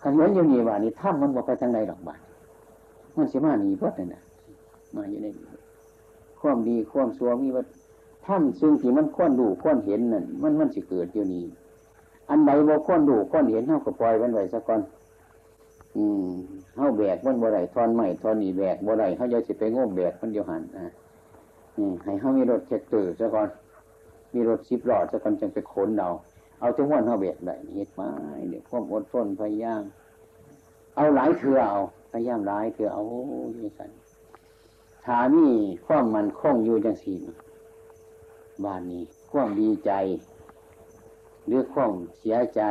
ขันเห็นอยู่นี่ว่านี่ถ้ามันบอกไปทางใดดอกบานมันสิมาหนีพดนั่น่ะมาอยู่ในความดีความสัวมีว่าถ้ำซึ่งที่มันค้นดูค้นเห็นนั่นมันมันสิเกิดอยู่นี่อันใดบ่ค้นดูค้นเห็นเท่ากับปล่อยมันไว้ซะก่อน อืมเท่าแบกมันบ่ไรทอนใหม่ทอนนี่แบกบ่ไรเขาจะสิไปงมแบกมันเดียวหันอ่านี่ให้เขามีรถเช็คตือซะก่อน มีรถสิบล้อซะก่อนจึงไปขนเอาเอาจังหวะเขาแบกได้เฮ็ดไม้เดี๋ยวความอดทนพยายามเอาหลายเถื่อเอาพยายามหลายเถื่อเอาอยู่สันถามีความมันคงอยู่จังสี่บ้านนี้ความดีใจหรือความเสียใจ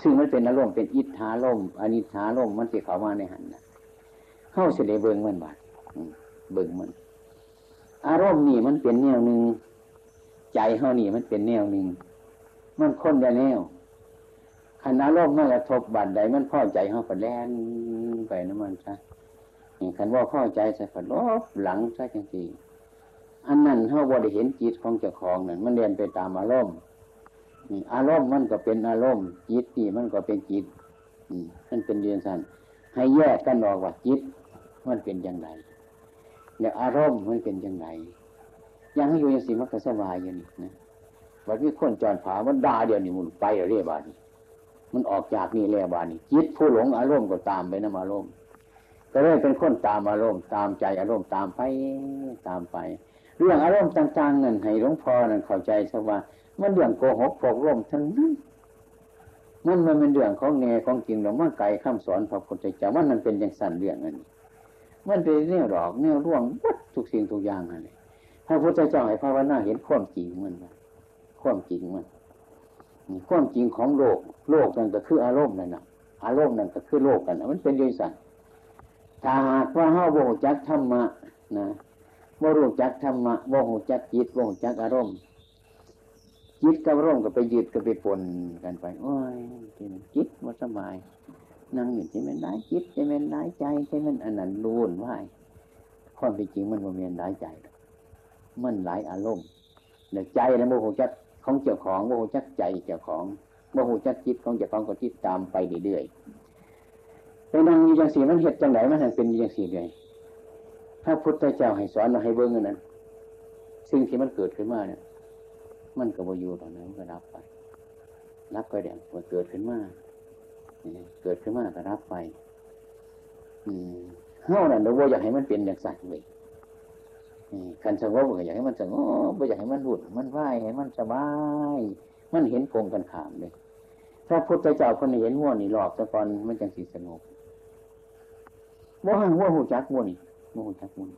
ซึ่งมันเป็นอารมณ์เป็นอิทธาลมอนิธาลมมันเสิเขามาในหันนะเข้าเสด็จเบิงมันบาดเบิงมัน อารมณ์นี่มันเป็นแนวหนึ่ง ใจเฮานี่มันเป็นแนวหนึ่งมันค้นยาแนวขันอารมณ์มันกระทบบาดใดมันพ่อใจเฮาฝันแล่นไปน้ำมันใช่ขันว่าพ่อใจใส่ฝันลบหลังใช่จริงๆอันนั้นเฮาบ่ได้เห็นจิตของเจ้าของนั่นมันเรียนไปตามอารมณ์อารมณ์มันก็เป็นอารมณ์จิตนี่มันก็เป็นจิตมันเป็นเรียนสันให้แยกกันออกว่าจิต มันเป็นอย่างไรเนี่ยอารมณ์มันเป็นอย่างไร ยังให้อยู่ย่างสิมันก็สบายอย่างนี้นะวันที่คนจอนผามันด่าเดียวนี่มันไปเรียบานมันออกจากนี่เรียบานี่จิตผู้หลงอารมณ์ก็ตามไปนะอารมณ์ก็เลยเป็นคนตามอารมณ์ตามใจอารมณ์ตามไปตามไป เรื่องอารมณ์ต่างๆนั่นให้หลวงพ่อนั่นเข้าใจซะว่า มันเรื่องโกหกปกร่มทั้งนั้นมันมันเป็นเรื่องของแง่ของจริงหรือมันไกลคำสอนพระพุทธเจ้ามันมันเป็นอย่างสั้นเรื่องนั้นมันเป็นแนวหลอกแนวร่วงวัดทุกสิ่งทุกอย่างอะไร พระพุทธเจ้าให้ภาวนาเห็นความจริงมันความจริงมันความจริงของโลก โลกนั่นก็คืออารมณ์นั่นนะอารมณ์นั่นก็คือโลกกันมันเป็นยังสันถ้าหากว่าเฮาโบจักธรรมะนะโบรู้จักธรรมะโบหูจักจิตโบหูจักอารมณ์จิตกับร่มก็ไปยึดก็ไปปนกันไปโอ้ยจิตมันสบายนั่งอยู่ที่มันได้จิตที่มันได้ใจที่มันอันนั้นรุนว่าความเป็นจริงมันโมเมนได้ใจ มันหลายอารมณ์เดี๋ยวใจนะโมโหจักของเจ้าของโมโหจักใจเจ้าของโมโหจักจิตของเจ้าของก็จิตตามไปเรื่อยๆไปนั่งอยู่อย่างสีมันเหตุจังไหนมันเป็นอย่างสีเลยถ้าพุทธเจ้าให้สอนเราให้เบิ้งนั้นสิ่งที่มันเกิดขึ้นมาเนี่ย มันก็บอยู่ตอนนั้นก็รับไป รับไปเดี๋ยวมันเกิดขึ้นมาเกิดขึ้นมาก็รับไปเฮ้านั่นเราอยากให้มันเป็นอย่างสัตว์เลย ขันสงบก็อยากให้มันสงบไม่อยากให้มันหุดมันไหวให้มันสบาย มันเห็นโคงกันขามเลยถ้าพุทธเจ้าคนเห็นหัวนี่หลอกตะกอนมันจังสีสงบว่าหัวหูจักมัวนี่มัวหูจักมัว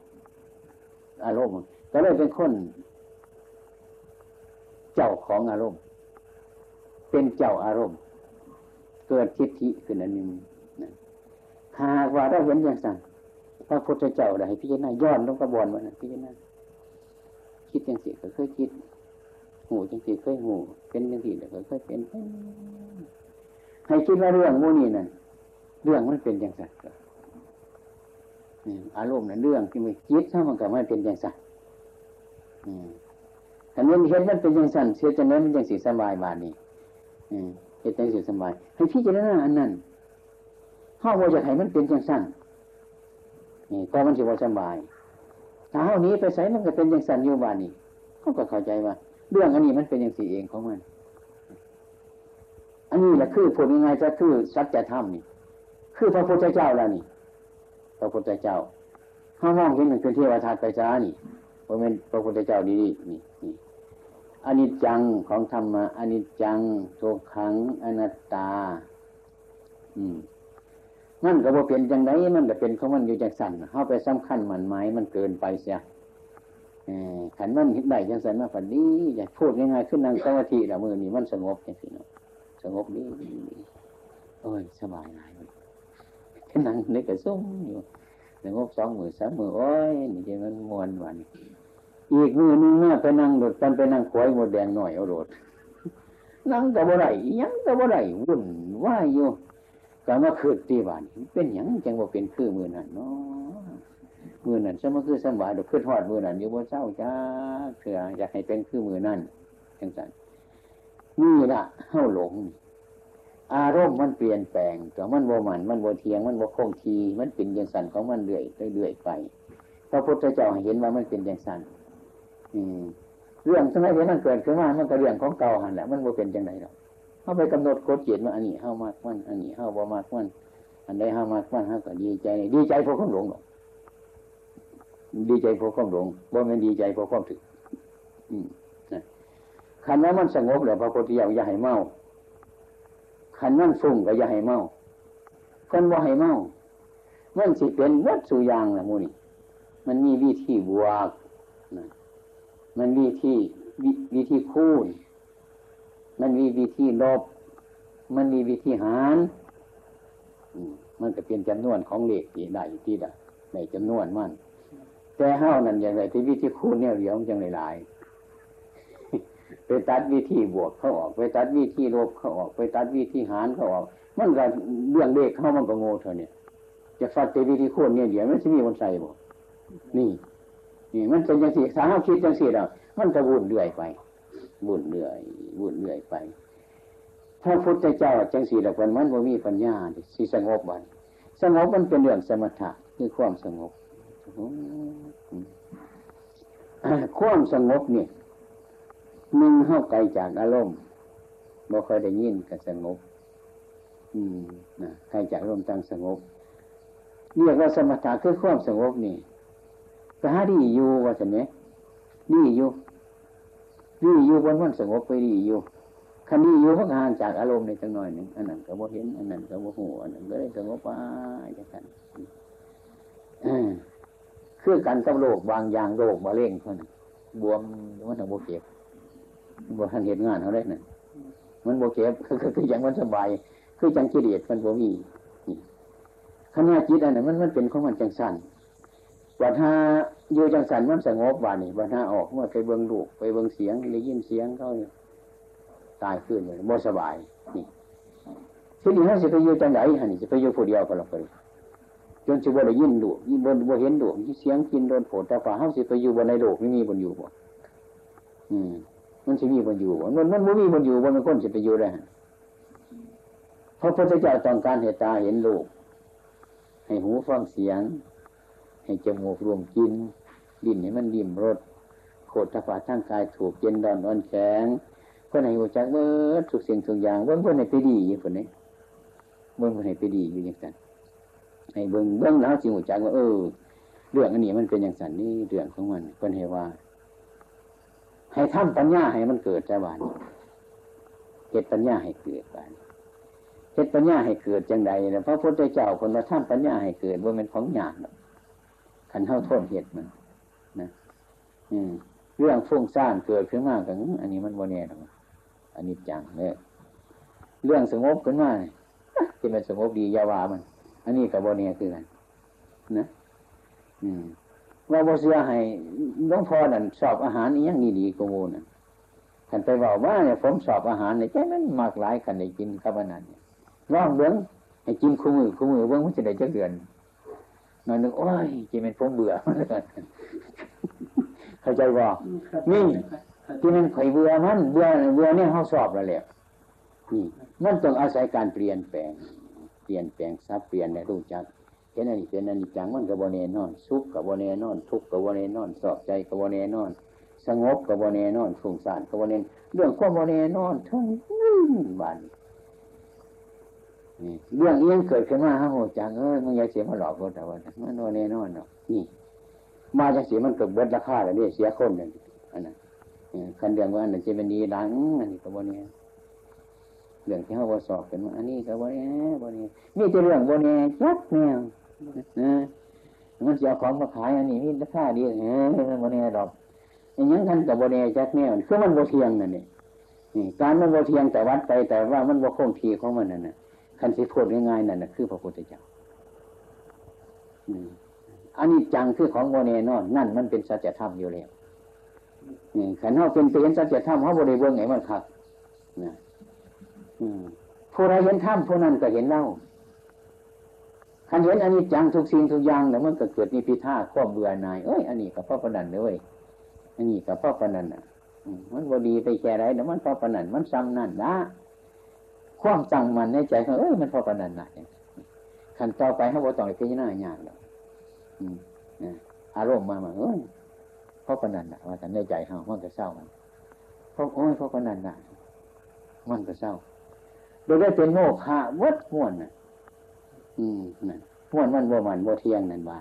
อารมณ์ก็เลยเป็นคน เจ้าของอารมณ์ เป็นเจ้าอารมณ์ เกิดทิฏฐิขึ้นอันนึงหากว่าเราเห็นอย่างสั่ง พระพุทธเจ้าได้พิจารณาย้อนลงกระบวนมันพิจารณาคิดย่างสิก็เคยคิด หูจังสิเคยหู เป็นย่างสิก็เคยเป็นให้คิดว่าเรื่องโมนี่นั่นเรื่องมันเป็นอย่างสั่งอารมณ์นั่นเรื่องที่มันคิดถ้ามันก็ไม่เป็นอย่างสั่งอันนี้เห็นมันเป็นยังสั่นเสียจังนั้นมันยังสีสบายบานี้เห็นจังสีสบายให้พี่จะได้อันนั้นห้าว่าจะให้มันเป็นยังสั่น นี่ก็มันสิว่สบายถ้านี้ไปใส่มันก็เป็นอยังสันอยู่บานี้เขาก็เข้าใจว่า เรื่องอันนี้มันเป็นอยังสีเองของมัน อันนี้แหละคือพูดยังไงจะคือสัจธรรมนี่ คือพระพุทธเจ้าแล้วนี่ พระพุทธเจ้าห้ามองเห็นมันเป็นเทวทัตไปจ้านี่เพราะเป็นพระพุทธเจ้าดีนี่นี่อนิจจังของธรรมะอนิจจังทุกขังอนัตตา อืม มันก็บ่เป็นจังไดมันก็เป็นของมันอยู่จังสั่นเข้าไปสำคัญมันไม้มันเกินไปเสียขันมันหิดได้จังสันมาฝันดีอยากพูดง่ายๆขึ้นนั่งสมาธิละมือนี่มันสงบจังสิเนาะสงบดีโอ้ยสบายหลายขึ้นนั่งนี่ก็ซุ่มอยู่สงบสองมือสามมือโอ้ยนี่จะมันมวนวันอีกมือนึงเนี่ยไปนั่งโดดกันไปนั่งขวยหมดแดงหน่อยเอาโดดนั่งแต่บ่ได้ยังแต่บ่ได้วุ่นว่าอยู่ ก็มาคืดตีบานเป็นอย่างจังว่าเป็นคือมือนั่นเนาะมือนั่นสมาคือสมบัติขึ้นหอดมือนั่นอยู่บนเศร้าจ้าเถื่ออยากให้เป็นคือมือนั่นจังสันนี่ละเฮ้าหลง อารมณ์มันเปลี่ยนแปลงแต่มันโบมันมันโบเทียงมันโบคงทีมันเป็นยังสันของมันเรื่อยเรื่อยไปพระพุทธเจ้าเห็นว่ามันเป็นยังสันอืมเรื่องสมัยที่มันเกิดขึ้นมามันก็เรื่องของเก่าหันแหละมันบ่เป็นจังไรหรอก เขาไปกำหนดกฎเกณฑ์ว่าอันนี้เ้ามากมันอันนี้เ้าบ่มากมันอันใดเ้ามากมันเ้าก็ดีใจดีใจเพราะความหลงหรอกดีใจเพราะความหลงบ่แม่นดีใจเพราะความถึกขันว่ามันสงบแล้วพระโพธเจ้าอย่าให้เมาขันนั่นฟุ้งก็อย่าให้เมาคนบ่ให้เมามันสิเป็นวัดสุยางละมูนี่มันมีวิธีบวกนะมันมีที่วิธีคูณ มันมีวิธีลบ มันมีวิธีหารมันก็เป็นจำนวนของเลขที่ได้ที่ได้ในจำนวนมัน แต่เฮ้านั่นอย่างไรที่วิธีคูณเนี่ยเดียวจังหลายไปตัดวิธีบวกเขาออก ไปตัดวิธีลบเขาออก ไปตัดวิธีหารเขาออก มันก็เรื่องเลขเข้ามันก็โง่เท่านี้จะฟัดแต่วิธีคูณเนี่ยเดี๋ยวมันจะมีคนใส่บ่นี่นี่มันเป็นยังสี่สาหคิดยังสี่เรามันก็วุ่นเรื่อยไป วุ่นเรื่อยวุ่นเรื่อยไปพระพุทธเจ้าจังสี่ดอกวันมันว่มีปัญญาสิสงบวันสงบมันเป็นเรื่องสมถะคือความสงบความสงบเนี่ยมึงเข้าไกลจากอารมณ์บ่เคยได้ยินกับสงบ อืมนะใครจากอารมณ์ตั้งสงบเรียกว่าสมถะคือความสงบนี่ก็หาดีอยู่ว่าสันเนี่ยดีอยู่ ดีอยู่บนวันสงบไปดีอยู่คันดีอยู่พักห่างจากอารมณ์ในจังหน่อยหนึ่งอันนั้นก็บ่เห็นอันนั้นก็บ่หูอันนั้นก็ได้สงบไปจังกันคือกันกับโรคบางอย่างโรคมะเร็งเท่นบวมมันถึงโบเก็บบ่ทันเห็นงานเขาได้น่ะมันโบเก็บคือคืออย่างมันสบาย คือจังกิเลสมันบ่มีขณะจิตอันนั้นมันมันเป็นของมันจังสั้น วัดห้าอยู่จังสันมันสงบวันนี้วัดห้าออกเมื่อไปเบิ่งลูกไปเบิ่งเสียงได้ยินเสียงเขาตายขึ้นเลยบ่สบายนี่ที่นี้เขาจะไปอยู่จังไหนฮะนี่จะไปอยู่ผู้เดียวก็หรอกไปจนจะบ่ได้ยินดูยินบนบ่เห็นดูเสียงกินโดนโผล่แต่ฝ่าเขาจะไปอยู่บนในโลกไม่มีบนอยู่บ่อืมมันจะมีบนอยู่บ่มันมันไม่มีบนอยู่บนมันคนจะไปอยู่ได้เพราะพระเจ้าต้องการเห็นตาเห็นโลกให้หูฟังเสียง ให้จมูกรวมกินดินให้มันดิ่มรสโคตรฝาทั้งกายถูกเย็นดอนอ่อนแข็งเพื่อนให้หูจักเมื่อทุกสิ่งทุกอย่างเบื้องเพื่อนให้ไปดีอยู่คนนี้เบื้องเพื่อนให้ไปดีอยู่อย่างนั้นให้เบื้องเบื้องแล้วจริงหูจักว่าเออเรื่องอันนี้มันเป็นอย่างสันนี่เรื่องของมันเพื่อนให้ว่า ให้ทำปัญญาให้มันเกิดใจบานเหตุปัญญาให้เกิดบานเหตุปัญญาให้เกิดจังใดนะพระพุทธเจ้าคนมาทำปัญญาให้เกิดว่าเป็นของหยาบ ขันเท่าโทษเหตุมันนะเรื่องฟุ้งซ่านเกิดขึ้นมากันอันนี้มันโมเน่หรอกอันนี้จังเนี่ยเรื่องสงบขึ้นมาจะเป็นสงบดียาวามัน อันนี้กับโมเน่คือกันนะอืมว่าโมเสียให้น้องพ่อนั่นสอบอาหารนี่ยังดีๆกว่าโมนั่นขันไปบอกว่าเนี่ยผมสอบอาหารเนี่ยใจมันมากหลายขันได้กินข้าวนั้นเนี่ยร่องเบื้องให้กินคู่มือคู่มือเบื้องมันจะได้จะเดือน นอนนึกโอ้ยจีเป็นผมเบื่อเข้าใจบ่นี่ที่มันข่อยเบื่อมันเบื่อเบื่อเนี่ยเขาสอบแล้วแหละนี่มันต้องอาศัยการเปลี่ยนแปลง เปลี่ยนแปลงซับเปลี่ยนในรู้จักเห็นอันนี้เป็นอันนี้จังมันกับโบเนนอนสุขกับโบเนนอน ทุกข์กับโบเนนอน สอบใจกับโบเนนอน สงบกับโบเนนอนฟุ้งซ่านกับโบเนนเรื่องความโบเนนอนทั้งบ้านนี่ เรื่องเอี้ยงเกิดขึ้นมาฮะโหจังเอ้ยมึงอย่าเสียมาหลอกคนแต่ว่ามันโนแน่นอนเนาะนี่มาจากเสียมันเกิดเบิดราคาแล้วเนี่ยเสียคนนึ่งอันนั้นคันเรื่องว่าอันนั้นจะเป็นดีดังอันนี้ก็บ่เนี่ยเรื่องที่เขาบสอบกันว่าอันนี้ก็บ่เนี่ยบ่เนี่ยมีแต่เรื่องบ่เนี่ยจักแนวนะมันเสียของมาขายอันนี้มีราคาดีเฮ้ยบ่เนี่ยดอกอย่างนั้นกันกับบ่เนี่ยจักแนวคือมันบ่เทียงนั่นนี่การมันบ่เทียงแต่วัดไปแต่ว่ามันบ่คงทีของมันนั่นน่ะ คันสิพูดง่ายๆนั่นนะคือพระพุทธเจ้าอันนี้จังคือของโมเนนอนนั่นมันเป็นสัจธรรมอยู่แล้วขันเขาเป็นเปลี่ยนสัจธรรมเขาบริเวณไหนมันครับนะผู้ใดเห็นธรรมผู้นั้นก็เห็นเล่าขันเห็นอันนี้จังทุกสิ่งทุกอย่างแล้วมันก็เกิดนิพิทาควบเบื่อหน่ายเอ้ยอันนี้กับพ่อปนันเลยอันนี้กับพ่อปนันอะมันบดีไปแค่ไรแต่มันพ่อปนันมันซ้ำนั่นนะ ความจังมันในใจเขาเอ้ยมันพอปนันหนักขันต่อไปเขาบอกต้อไปพิจารณาอย่างหรอกอารมณ์มามาเอ้ยพอปนันหนักว่าแต่ในใจเขามันก็เศร้ามันเพราะโอ้ยพอปนันหนักมันก็เศร้า โดยได้เป็นโมฆะวัดม้วนน่ะ อืมนั่นม้วนมันบ่มันบ่เที่ยงนั่นบา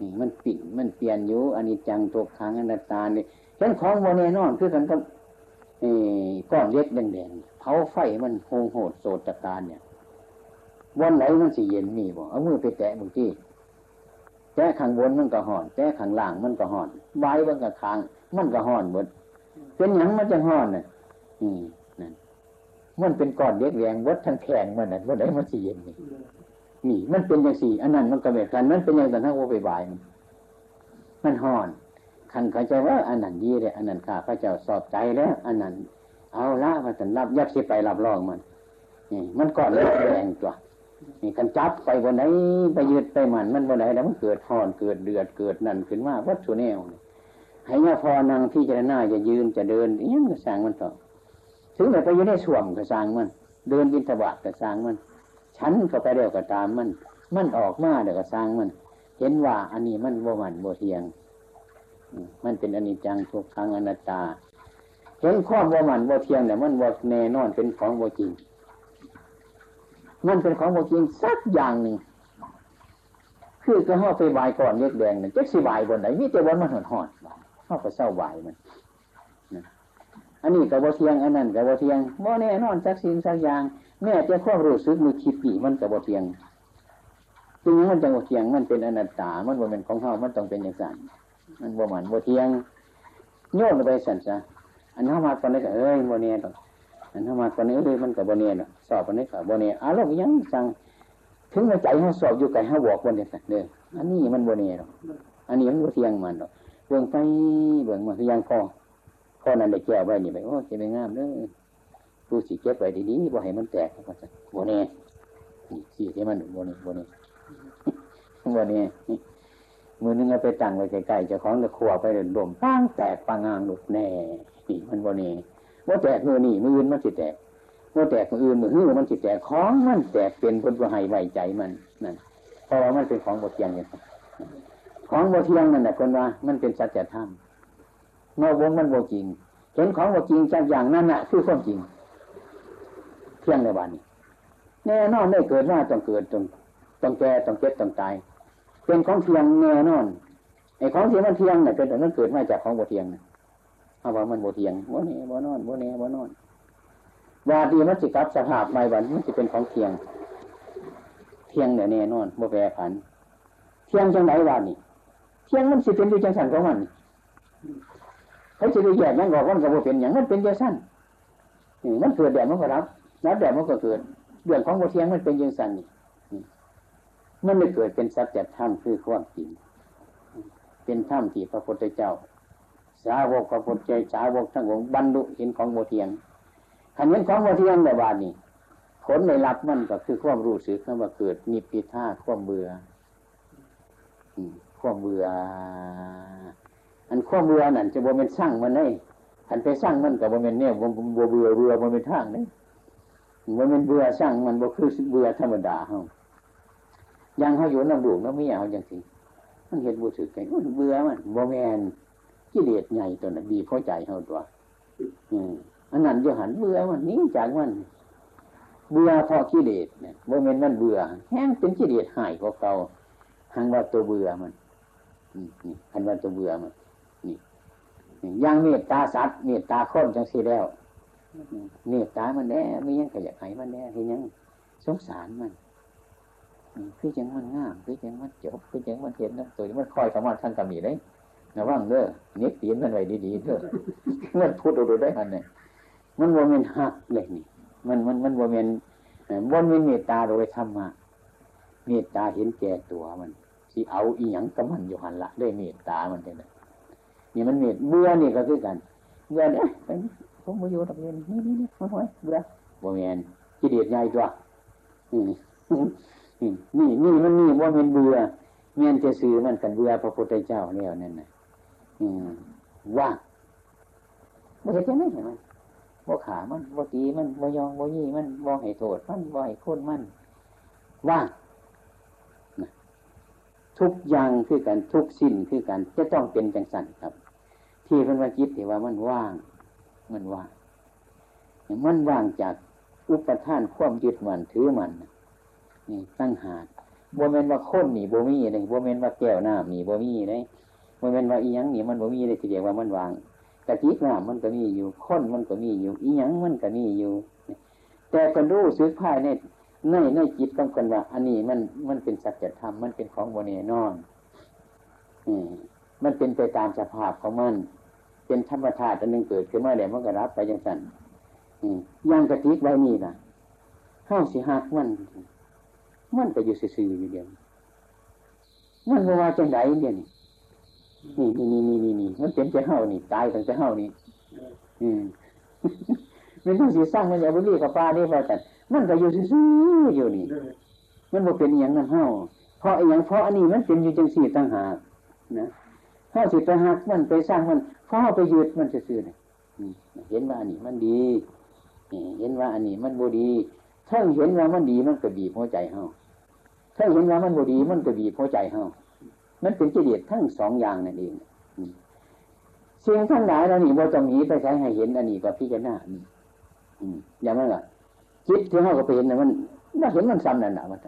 นี่มันปิดมันเปลี่ยนอยู่อันนี้จังตัวค้างอนัตตาเนี่ยเห็นของโมเนนอนคือกันกับ ก้อนเล็กแดงๆเผาไฟมันโหงโหดโสดตะการเนี่ยวันไหนมันสิเย็นมีบ่เอามือไปแตะบางที่แตะข้างบนมันก็ห่อนแตะข้างล่างมันก็ห่อนใบมันก็ค้าง มันก็ห่อนหมดเป็นอย่างมันจะห่อนน่ะ อืมนั่นมันเป็นก้อนเล็กแหวงวัดทั้งแข็งมันนั่นว่าได้มันสีเย็นนี่นี่ มันเป็นอย่างสี่อันนั้นมันก็แบบกันมันเป็นอย่างแต่ทั้งโอไปบายมันห่อน คันเขาใจว่าอันนั้นดีเลยอันนั้นข้าพระเจ้าสอบใจแล้วอันนั้น เอาละมาสันรับยักษ์สิไปรับรองมันนี่มันก้อนเล็กแหวงตัวนี่กันจับไปบนไหนไปยืดไปมันมันบนไหนแล้วมันเกิดห่อนเกิดเดือดเกิดนั่นขึ้นมาวัตถุแนวให้ยาพอนางที่จะหน้าจะยืนจะเดินยังก็สั่งมันต่อถึงแต่ไปอยู่ในส่วมก็สั่งมัน เดินบินทบาทก็สั่งมันฉันก็ไปเดียวก็ตามมัน มันออกมาเดี๋ยวก็สั่งมัน เห็นว่าอันนี้มันบ่มันบ่เทียง มันเป็นอนิจจังทุกครั้งอนัตตา เห็นข้อบ่มันบ่เทียงแต่มันบ่แน่นอนเป็นของบ่จริง มันเป็นของบ่จริงสักอย่างหนึ่งคือก็ห่อไปบายก่อนเล็กแดงนั่นจะสิบายบนไหนมีแต่วันมันหอนหอนห่อก็เศร้าบายมันอันนี้กับบ่เทียงอันนั้นกับบ่เทียงบ่แน่นอนสักสิ่งสักอย่างแม่จะความรู้สึกมือคิดปีมันกับบ่เทียงจริงมันจังบ่เทียงมันเป็นอนัตตา มันบ่เป็นของเฮามันต้องเป็นอย่างนั้น มันบ่หมันบ่เทียงโยนไปสั่นซะอันเฮามาตอนนี้ก็เอ้ยบ่แน่ดอกอันเฮามาตอนนี้เอ้ยมันก็บ่แน่ดอกสอบตอนนี้ก็บ่แน่อารมณ์ยังสั่งถึงในใจเฮาสอบอยู่ไกลเฮาบอกบ่ได้สั่นเด้ออันนี้มันบ่แน่ดอกอันนี้มันบ่เทียงมันดอกเบิ่งไปเบิ่งมาคือยังพอพอนั้นได้แก้ไว้นี่ไปโอ้สิไปงามเด้อผู้สิเก็บไว้ดีๆบ่ให้มันแตกก็จะบ่แน่นี่สิให้มันบ่แน่บ่แน่บ่แน่ มือนึงเอาไปตั้งไว้ใกล้ๆจ้าของจะขวไปเดินดมปังแตกปังงางหลุดแน่นี่มันบ่แน่บ่แตกมือนี่มืออื่นมันสิแตกบ่แตกมืออื่นมือหื้อมันสิแตกของมันแตกเป็นเพิ่นบ่ให้ไว้ใจมันนั่นเพราะว่ามันเป็นของบ่เที่ยงเนี่ยของบ่เที่ยงนั่นน่ะคนว่า มันเป็นสัจธรรมเมื่อวงมันบ่จริงเห็นของบ่จริงจากอย่างนั้นน่ะ คือความจริงเที่ยงในวันนี้แน่นอนไม่เกิดว่าต้องเกิดต้องต้องแก่ต้องเก็บต้องตาย เป็นของเทียงแน่นอนไอ้ของเที่มันเทียงเนี่ยเป็นแต่มันเกิดมาจากของบ่เทียงนะเอาว่ามันบ่เทียงบ่เนี่บ่นอนบ่เนี่บ่นอนว่าดีมันสิกับสภาพใหม่วันมันจะเป็นของเทียง เทียงเนี่ยแน่นอนบ่แปรผัน เทียงจังไหนวันนี้เทียงมันสิเป็นด้วยจังสันของมันเขาจะได้แยกนั่งบอกว่ามันก็บ่เป็นอย่างมันเป็นจังสันมันเกิดแดดมันก็รับรับแดดมันก็เกิดเรื่องของบ่เทียงมันเป็นจังสันนี่ มันไม่เกิดเป็นสัจธรรมคือความจริง เป็นธรรมที่พระพุทธเจ้า สาวกพระพุทธเจ้าสาวกทั้งองค์บรรลุเห็นของโมเทียงขันเห็นของโมเทียงในบาทนี้ผลในรับมันก็คือความรู้สึกนั่นว่าเกิดนิพพิทาความเบื่อความเบื่อ อันความเบื่อนั่นจะบ่เป็นสร้างมันได้ขันไปสร้างมันกับบ่เป็นเนี่ยบ่บ่เบื่อเบื่อบ่เป็นทางนี่บ่เป็นเบื่อสร้างมันบ่คือเบื่อธรรมดาเฮา ยังเขาอยู่น้ำดูน้ำไม่เอาอย่างสิมันเห็นบูสึกไงเบื่อมันบ่แมนกิเลสใหญ่ตัวนั้นดีพราะใจเขาตัว อืมอันนั้นจะหันเบื่อมันนี้จากมันเบื่อเพราะกิเลสเนี่ยบ่แมนมันเบื่อแห้งเป็นกิเลสหายกว่าเก่าหังว่าตัวเบื่อมันนี่หันว่าตัวเบื่อมันนี่ยังเมตตาสัตว์เมตตาคนจังสีแล้วเมตตามันแน่ไม่ยังขยักไหมันแน่ที่ยังสงสารมัน คือจังมันงามคือจังมันจบคือจังมันเห็นนะตัวนี้มันคอยสามารถทางกำมีได้ระวังเด้อเน็กตีนมันไว้ดีๆเด้อมันพูดดูได้มันเนี่ยมันว่ามันหักเลยนี่ มันมันมันว่ามันว่ามันเมตตาโดยธรรมะเมตตาเห็นแก่ตัวมันสิเอาอีหยังกับมันอยู่หันละได้เมตตามันเลยนี่มันเมตเบื่อนี่ก็คือกันเบื่อเนี่ยผมมาอยู่ตรงนี้นี่นี่นี่ไม่ไหวเบื่อว่ามันกิเลสใหญ่ตัว นี่นี่มันนี่ว่ามันเบื่อเมียนจะซื้อมันกันเบื่อพระพุทธเจ้าแล้วนั่นนะว่างไม่เห็นไหมเห็นไหมบ่ขามันบ่ตีมันบ่ยองบ่ยี่มันบ่ให้โทษมันบ่ให้คนมันว่างทุกอย่างคือกันทุกสิ้นคือกันจะต้องเป็นจังสันครับ ที่เพิ่นว่าคิดที่ว่ามันว่าง มันว่างมันว่างจากอุปทานความยึดมันถือมันนี่ นี่ตั้งหาดบ่เมนว่าค้นนี่บ่มีเลยบ่เมนว่าแก้วน้ำนี่บ่มีเลยบ่เมนว่าอีหยังนี่มันบ่มีเลยทีเดียวว่ามันวางกะทิน้ำมันก็มีอยู่ค้นมันก็มีอยู่ อีหยังมันก็มีอยู่ แต่คนรู้สึกภายในในในจิตต้องคนว่า อันนี้มันมันเป็นสัจธรรมมันเป็นของโมเนนอนอืมมันเป็นไปตามสภาพของมัน เป็นธรรมชาติอันหนึ่งเกิดขึ้นมาเดี๋ยวมันก็รับไปอยังสันอืมย่างกระติกไว้นี่นะเฮาสิหักมัน มันก็อยู่ซื่อๆอยู่เดียวมันบ่ว่าจังไดเดียวนี้นี่นี่นี่นี่นี่มันเป็นแต่เฮานี่ ตายตั้งแต่เฮานี่ อืมมันต้องสิสร้างมันอย่าไปรีกับปลาได้ว่าแต่มันก็อยู่ซื่อๆอยู่นี่ มันบ่เป็นอย่างนั้นเฮาเพราะอย่างเพราะอันนี้มันเป็นอยู่จังสี่ต่างหากนะเฮาสิไปหักมันไปสร้างมันเพราะไปยึดมันซื่อๆนี่เห็นว่าอันนี้มันดีเห็นว่าอันนี้มันบ่ดีถ้าเห็นว่ามันดีมันก็บีบหัวใจเฮา ถ้าเห็นว่ามันบ่ดีมันก็บีบหัวใจเฮามันเป็นกิเลสทั้งสองอย่างนั่นเองสิ่งทั้งหลายเรานี่บ่ต้องหนีไปใช้ให้เห็นอันนี้ก็พิจารณาอันนี้อืมอย่างนั้นล่ะจิตที่เฮาก็ไปเห็นนะมันว่าเห็นมันซ้ำนั่นน่ะว่า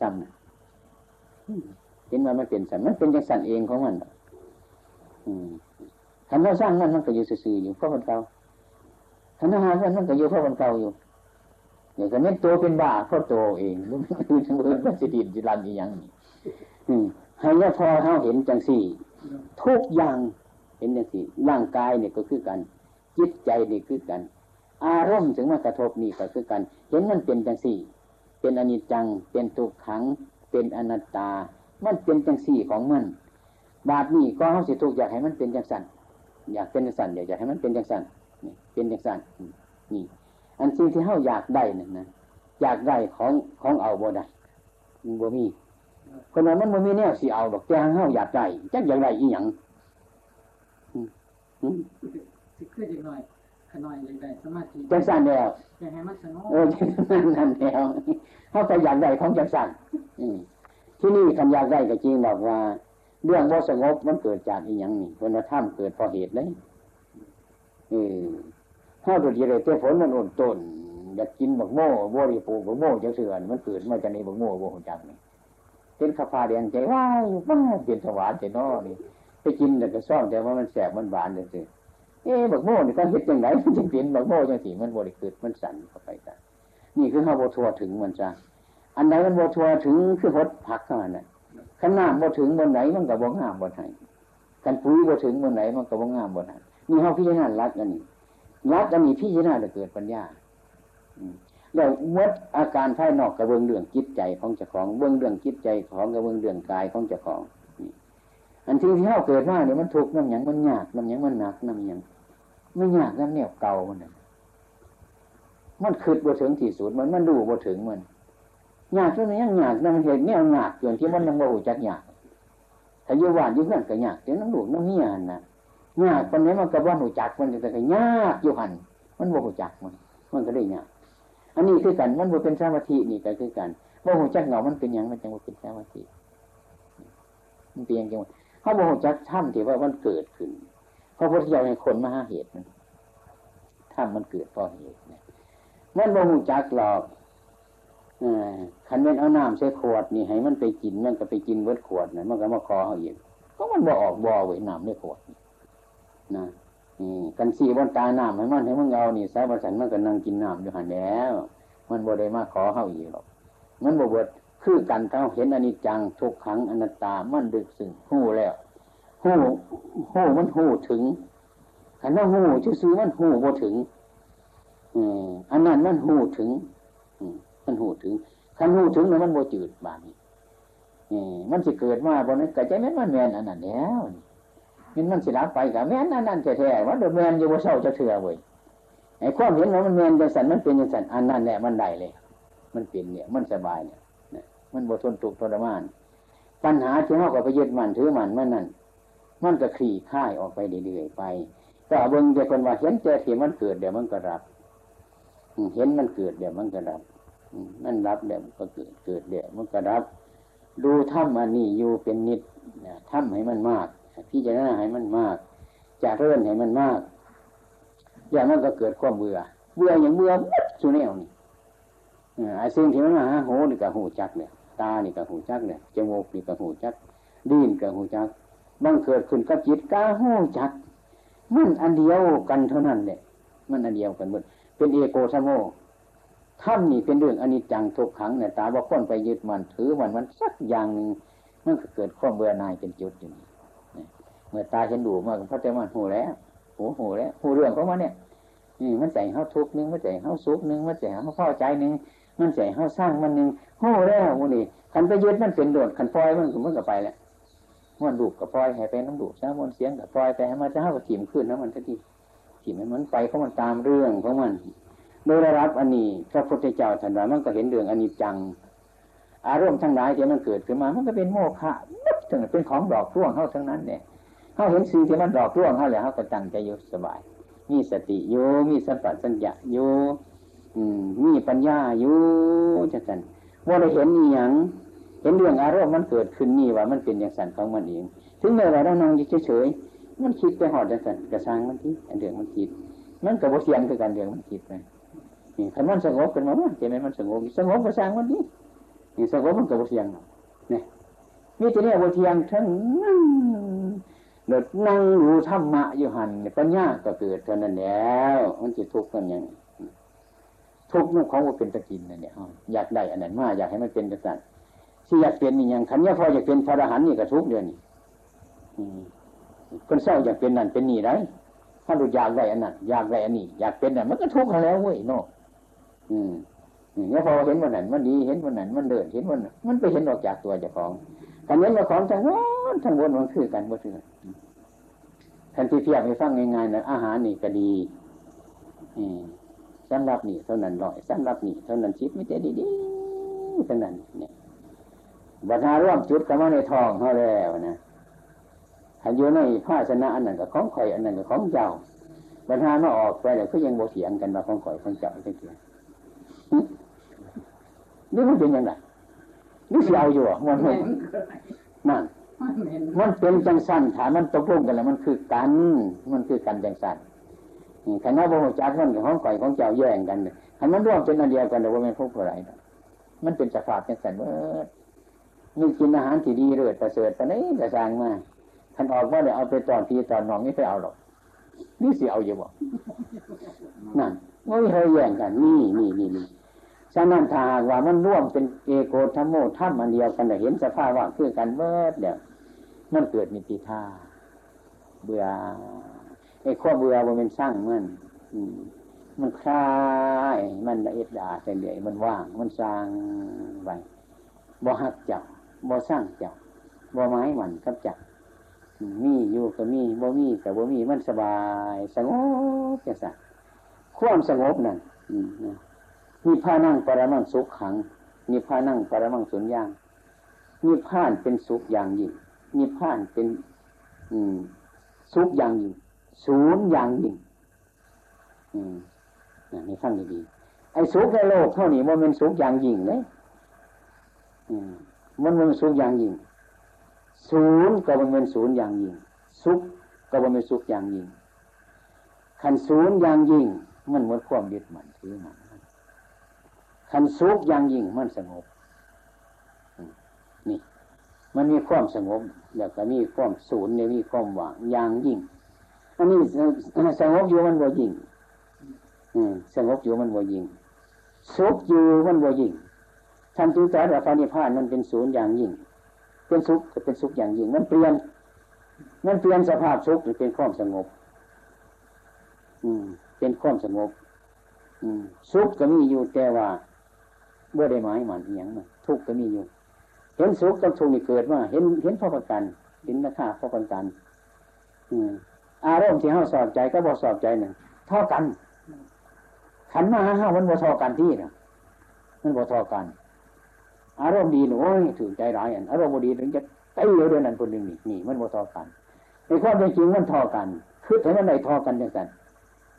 ซ้ำนะเห็นว่ามันเป็นสันมันเป็นจังสันเองของมันน่ะอืมคำว่าสร้างมันมันก็อยู่ซื่อๆอยู่เพราะคนเก่าคำว่าหามันมันก็อยู่เพราะคนเก่าอยู่ อย่างกันนี้ตัวเป็นบ้าเพราะตัวเองมันคือทั้งเรื่องมันสิดินสิรันอีหยังนี่ให้ยาพอเฮาเห็นจังสี่ ทุกอย่างเห็นจังสี่ ร่างกายเนี่ยก็คือกัน จิตใจนี่คือกัน อารมณ์ถึงมากระทบนี่ก็คือกัน เห็นมันเป็นจังสี่ เป็นอนิจจัง เป็นทุกขัง เป็นอนัตตา มันเป็นจังสี่ของมัน บาดนี้ก็เขาสิทุกอยากให้มันเป็นจังสันอยากเป็นจังสันอยากให้มันเป็นจังสันเป็นจังสันนี่ อันสิ่งที่เขาอยากได้นั่นนะอยากได้ของของเอาบ่ได้มันบ่มีคนนั้นมันบ่มีแนวสิเอาดอกแต่เขาอยากได้จักอยากได้อีหยังอืมอืมสิขึ้นอีกหน่อยขน่อยเลยได้สมาธิจังสันแล้วอยากให้มันสงบเออนั่นนั่นแล้วเขาก็อยากได้ของจังสันอืมที่นี่คันอยากได้ก็จริงบอกว่า เรื่องบ่สงบมันเกิดจากอีหยังนี่คนว่าถ้ำเกิดเพราะเหตุเลยเออ ถ้าตัวเดียวแต่ฝนมันอ่นต้นอยากกินบักโม่บริปูบักโม่จังเสื่อนมันเกิดมาจากในบักโม่บ่หูจักนี่เป็นข้าพาแดงใจว้ายว้าเปลี่ยนสวรรค์ใจนอนี่ไปกินแต่ก็ซ่อมแต่ว่ามันแสบมันหวานจังซี่เอ๊บักโม่นี่การเฮ็ดจังไดมันจึงเป็นบักโม่จังซี่มันบ่ได้เกิดมันสั่นเข้าไปจ้ะนี่คือเฮาวบ่ทั่วถึงมันจ้ะอันใดมันบ่ทั่วถึงคือหดผักเท่านั้นน่ะคันน้ำบ่ถึงบนไหนมันก็บ่งามบนไหนคันปุ๋ยบ่ถึงบนไหนมันก็บ่งามบนนั้นนี่เฮาพิจารณารักอันนี้ รักอันนี้พิจารณาจะเกิดปัญญาแล้วมดอาการภายนอกกับเบื้องเรื่องจิตใจของเจ้าของเบื้องเรื่องจิตใจของกับเบื้องเรื่องกายของเจ้าของอันที่ที่เฮาเกิดมาเนี่ยมันทุกน้ำหยังมันยากน้ำหยังมันหนักน้ำหยังไม่ยากน้ำเนี่ยเก่ามันมันคืดบ่ถึงที่สุดมันมันดูบ่ถึงมันยากจนยังยากน้ำเหตุเนี่ยยากจนที่มันยังบ่หูจักยากถ้าอยู่บ้านอยู่เพื่อนก็ยากแต่น้ำลูกน้ำเมียนน่ะ ยากคนนี้มันก็บ่หูจักมันแต่ก็ยากอยู่หันมันบ่หูจักมัน มันก็ได้ยากอันนี้คือกันมันบ่เป็นสมาธินี่ก็คือกันบ่หูจักเหงามันเป็นยังมันจังบ่เป็นสมาธิมันเป็นหยังจังว่าเขาบ่หูจักถ้ำที่ว่ามันเกิดขึ้นเพราะพุทธเจ้าให้คนมาหาเหตุมันถ้ำมันเกิดเพราะเหตุเนี่ยมันบ่หูจักหรอกคันเป็นเอาน้ำใส่ขวดนี่ให้มันไปกินมันก็ไปกินเบิดขวดน่ะมันก็มาคอเขาอีกก็มันบ่ออกบ่อไว้น้ำในขวดนี่ นะนี่กันสีบนตาน้ำให้มันให้มันเอานี่สายประสันมันก็นั่งกินน้ำอยู่หันแล้ว มันบ่ได้มาขอเข้าอีกหรอกมันบ่เบิดคือกันเท่าเห็นอนิจจังทุกขังอนัตตามันดึกซึ่งหู้แล้วหู้หู้มันหู้ถึงขันว่าหู้ชื่อมันหู้บ่ถึงอืมอันนั้นมันหู้ถึงอืมมันหู้ถึงคันหู้ถึงแล้วมันบ่จืดบางนี่อืมมันสิเกิดมาบนนั้นกะใจแม่นมันแมนอันนั้นแล้วนี่ มันมันสิรับไปกะแม่นอันนั้นแท้ๆว่าเดยวแมนอยู่บ่เศร้าจะเถื่อเว้ยไอ้ความเห็นว่ามันแมนจังสันมันเป็นจังสันอันนั้นแหละมันได้เลย มันเป็นเนี่ยมันสบายเนี่ยนะมันบ่ทนทุกข์ทรมาน ปัญหาที่เฮาก็ไปยึดมันถือมันมันนั่นมันก็คลี่คลายออกไปเรื่อยๆไปก็เบิ่งแต่คนว่าเห็นแต่ที่มันเกิดเดี๋ยวมันก็รับเห็นมันเกิดเดี๋ยวมันก็รับอืมมันรับเดี๋ยวมันก็เกิดเกิดเดี๋ยวมันก็รับ ดูถ้ำอันนี้อยู่เป็นนิดนะถ้ำให้มันมาก พิจารณาให้มันมากจะเริ่มให้มันมากอย่างนั้นก็เกิดความเบื่อ เบื่ออย่างเบื่อหมดสุแนวนี่อาไอ้สิ่งที่มันมาหาหูนี่ก็หูจักเนี่ยตานี่ก็หูจักเนี่ยจมูกนี่ก็หูจักดิ้นก็หูจักบังเกิดขึ้นกับจิตก็หูจักมันอันเดียวกันเท่านั้นเนี่ยมันอันเดียวกันหมดเป็นเอโกสโมถ้ำนี่เป็นเรื่องอนิจจังทุกขังเนี่ยตาว่าคนไปยึดมันถือมันมันสักอย่างหนึ่งมันก็เกิดความเบื่อหน่ายเป็นจุดอยู่นี่ มื่อตาเห็นดูมากพระเจ้ามันหูแล้วหูหูแล้วหูเรื่องของมันเนี่ยนี่มันใจเฮาทุกนึงมันใจเฮาสุขหนึงมันใจเฮาพอใจนึงมันใจเฮาสร้างมันนึงโอ้แล้ววันนี้คันไปยึดมันเป็นโดดคันปล่อยมันก็มันก็ไปแล้วมันดูกกับปล่อยให้ไปน้ำดูดซะมันเสียงกับปล่อยไปให้มันจะเฮากับถิ่มขึ้นแล้วมันทันทีถิ่มมันไปของมันตามเรื่องของมันโดยระดับอันนี้พระพุทธเจ้าท่านว่ามันก็เห็นเรื่องอันนี้จัง อารมณ์ทั้งหลายที่มันเกิดขึ้นมา มันก็เป็นโมฆะทั้งนั้นเป็นของดอกร่วงเฮาทั้งนั้นเนี่ย เฮาเห็นสิ่งที่มันดอกร่วงเฮาแล้วเฮาก็ตั้งใจอยู่สบาย มีสติอยู่มีสัมปชัญญะอยู่มีปัญญาอยู่จังซั่นว่าได้เห็นนี่หยังเห็นเรื่องอารมณ์มันเกิดขึ้นนี่ว่ามันเป็นอย่างสั่นของมันเอง ถึงแม้ว่าเรานั่งอยู่เฉยๆมันคิดไปหอดจังซั่นกระซังมันที่เรื่องมันคิด มันก็บ่เสียงคือกันเรื่องมันคิดไปนี่คันมันสงบขึ้นมาว่าใช่ไหมมันสงบสงบกระซังมันนี่นี่สงบมันก็บ่เสียงนี่ยมีแต่เนี่ยบเทียงทั้งนั้น เดิดนั่งดูธรรมะอยู่หันเนี่ยปัญญาก็เกิดเท่านั้นแล้วมันจะทุกข์กันยังทุกข์นั่นของว่าเป็นตะกินนั่นเนี่ยอยากได้อันนั้นมาอยากให้มันเป็นกษัตริย์ที่อยากเป็นนี่ยังคันนี้พออยากเป็นพระอรหันต์นี่ก็ทุกข์เดือนนี่คนเศร้าอยากเป็นนั่นเป็นนี่ไรถ้าดูอยากได้อันนั้นอยากได้อันนี้อยากเป็นนั่นมันก็ทุกข์แล้วเว้ยเนาะอืมเนี่ยพอเห็นวันนั้นมันดีเห็นวันนั้นมันเดินเห็นวันนั้นมันไปเห็นออกจากตัวเจ้าของ คันเห็นเจ้าของทั้งวนทั้งวนมันคือกันบ่คือกันทันที่เทียบให้ฟังง่ายๆนะอาหารนี่ก็ดีสำหรับนี่เท่านั้นร้อยสำหรับนี่เท่านั้นชิปไม่ได้ดีๆเท่านั้นเนี่ยบัตรร่วมจุดกันมาในทองเขาแล้วนะถ้าอยู่ในภาชนะอันนั้นกับของข่อยอันนั้นกับของเจ้าบัตรมาออกไปแล้วก็ยังโบเสียงกันมาของข่อยของเจ้าจังเกียนี่มันเป็นยังไง นี่เสียวอยู่อะมันมันนั่นมันเห็นมันเป็นจังสันถามมันตกลงกันแล้วมันคือกัน มันคือกันจังสันคณะบริจาคมันกับของก่อยของเจ้าแย่งกันคันมันร่วมเป็นอันเดียวกันแต่ว่าไม่พบอะไรนะมันเป็นสภาพจังสันเมื่อมีกินอาหารที่ดีเลิศประเสริฐปานนี้กระสร้างมาท่านออกว่าเดี๋ยวเอาไปตอนพี่ตอนน้องนี่ไปเอาหรอกนี่สิเอาอยู่บ่นั่นไม่เคยแย่งกัน นี่นี่นี่นี่ ฉะนั้นถ้าหากว่ามันร่วมเป็นเอโกธรรมโมธรรมอันเดียวกันแต่เห็นสภาพว่าคือกันเบิดเดี๋ยวมันเกิดนิติท่าเบื่อไอ้ข้อเบื่อมันเป็นสร้างมันมันคลายมันละเอียดดาแต่เดี๋ยวมันว่าง มันสร้างไปบ่หักจับบ่สร้างจับบ่ไม้หมันกับจับมีอยู่ก็มีบ่มีก็บ่มีมันสบาย สงบจังสันความสงบนั่นอืม นะมีผ้านั่งปรมังสุขขังมีผ้านั่งปรมังสุญญางมีผ้านเป็นสุขอย่างยิ่งมีผ้านเป็นอืมสุขอย่างยิ่งศูนย์อย่างยิ่งอืมนี่ฟังดีๆไอ้สุขในโลกเท่านี้มันเป็นสุขอย่างยิ่งเลยมมันเป็นสุขอย่างยิ่งศูนย์ก็มันเป็นศูนย์อย่างยิ่งสุขก็มันเป็นสุขอย่างยิ่งขันศูนย์อย่างยิ่งมันหมดความยึดมั่นถือมั่น ขันสุขอย่างยิ่งมันสงบนี่ มันมีความสงบแล้วก็มีความศูนย์เนี่ยมีความว่างอย่างยิ่งอันนี้สงบอยู่มันบ่ยิ่งสงบอยู่มันบ่ยิ่งสุขอยู่มันบ่ยิ่งท่านจึงสอนว่าพระนิพพานมันเป็นศูนย์อย่างยิ่ง เป็นสุขก็เป็นสุขอย่างยิ่ง มันเปลี่ยน มันเปลี่ยนสภาพสุขเป็นความสงบ อืม เป็นความสงบ อืมสุขก็มีอยู่แต่ว่า เมื่อได้หมายมันเอียงมันทุกข์ก็มีอยู่ เห็นสุขกับทุกข์นี่เกิดว่า เห็นเห็นพ่อประกัน เห็นราคาพ่อประกัน อืมอารมณ์ที่เฮาสอบใจก็บ่สอบใจหนึ่งเท่ากัน ขันมาห้ามันบ่เท่ากันที่นะมันบ่เท่ากัน อารมณ์ดีหนูถือใจร้ายอันอารมณ์บ่ดีถึงจะตีเดือนนั้นคนหนึ่งนี่นี่ มันบ่เท่ากันในความเป็นจริงมันเท่ากันคือถึงมันไหนเท่ากันจังสัน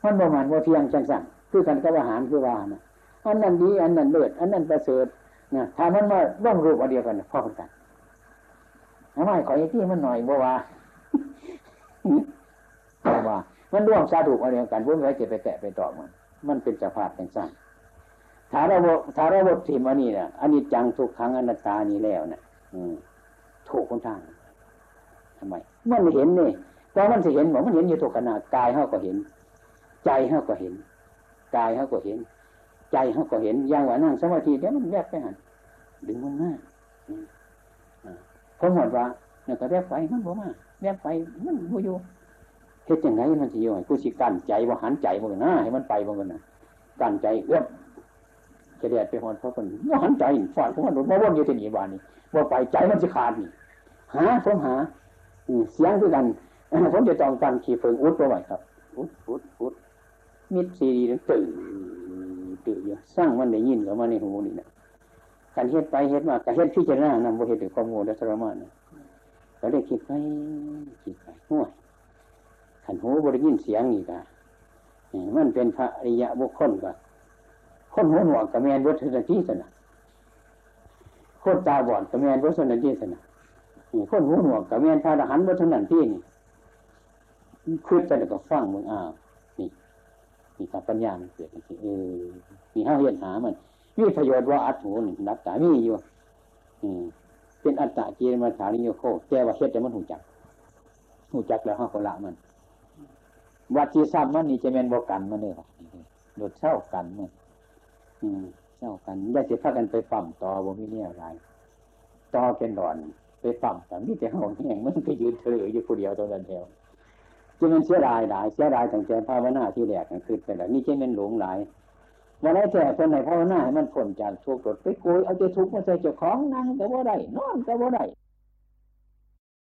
มันบ่มันบ่เพียงจังสันคือกันกับอาหารคือว่านะ อันนั้นดี อันนั้นเลิศอันนั้นประเสริฐนะถ้ามันมาร่องรูปอันเดียวกันพ่อคนกันทำไมขอไอ้ที่มันหน่อยบ่ว่าบ่ว่า มันร่วมสาธุอันเดียวกันพุ่งไว้จะไปแตะไปตอกมัน มันเป็นสภาพเป็นสั้นถ้าเราถ้าราบทถิ่มอันนี้เนี่ยอันนี้จังทุกครั้งอนัตตานี้แล้วเนี่ยอืมถูกคนทางทำไมมันเห็นนี่ตอนมันจะเห็นบอกมันเห็นอยู่ทุกขณะกายเขาก็เห็น ใจเขาก็เห็นกายเขาก็เห็น ใจเขาก็เห็นอย่างว่านั่งสมาธิเดี๋ยวมันแยกไปหันดึงมันมาผมหมดว่าเนี่ยก็แยกไปมันบ่มาแยกไปมันบ่อยู่เฮ็ดจังไงมันสิอยู่ให้ผู้สิกั้นใจบ่าหันใจบ่กันนะให้มันไปบ่กันนะกั้นใจเอื้อมจะเดียดไปหอนเพราะคนหันใจฟาดของมันโดนบ่วนอยู่ที่นี่บ้านนี้บ่ไปใจมันสิขาดนี่หาผมหาเสียงคือกันผมจะต้องการขี่เฟิงอุดไว้ครับอุดอุดอุดมิดซีดีตื่น ตื่นอยู่สร้างมันได้ยินเข้ามาในหูนี่นะการเฮ็ดไปเฮ็ดมาการเฮ็ดพิจารณานำบ่เฮ็ดด้วยความโง่และทรมานนะก็ได้คิดไปคิดไปห่วยขันหูบ่ได้ยินเสียงนี่กะมันเป็นพระอริยะบุคคลกะคนหูหนวกกับแมนวัฒนที่สนะคนตาบอดกับแมนวัฒนที่สนะคนหูหนวกกับแมนพระอรหันต์วัฒนที่นี่คืดไปแล้วก็ฟังมึงอ้าว สีสัปัญญามันเกิดเออมีห้าเรียนหามันมีประโยชน์ว่าอัตหูนี่นักตามีอยู่อืมเป็นอัตตะเจมาฐานิโยโคแก้ว่าเฮ็ดแต่มันหูจักหูจักแล้วห้าคนละมันวัดที่ทราบมันนี่จะเป็นบกันมันเลยโดดเช่ากันมันอืมเช่ากันอย่าจะพากันไปปั่มต่อบ่มีเนี่ยอะไรต่อเป็นดอน ไปปั่มกันนี่แต่ห้องแห้งมันก็ยืนเฉลยอยู่ผู้เดียวตรงนั้นแถว จะเป็นเสียดายหลายเสียดายตั้งแต่ภาวนาที่แรกนั่นคือไปแล้วนี่จะเป็นหลงหลายวันไหนแต่คนไหนภาวนาให้มันพ้นจากทุกข์ดไปโกยเอาใจทุกข์มาใส่เจ้าของนั่งก็บ่าได้นอนก็บ่าได้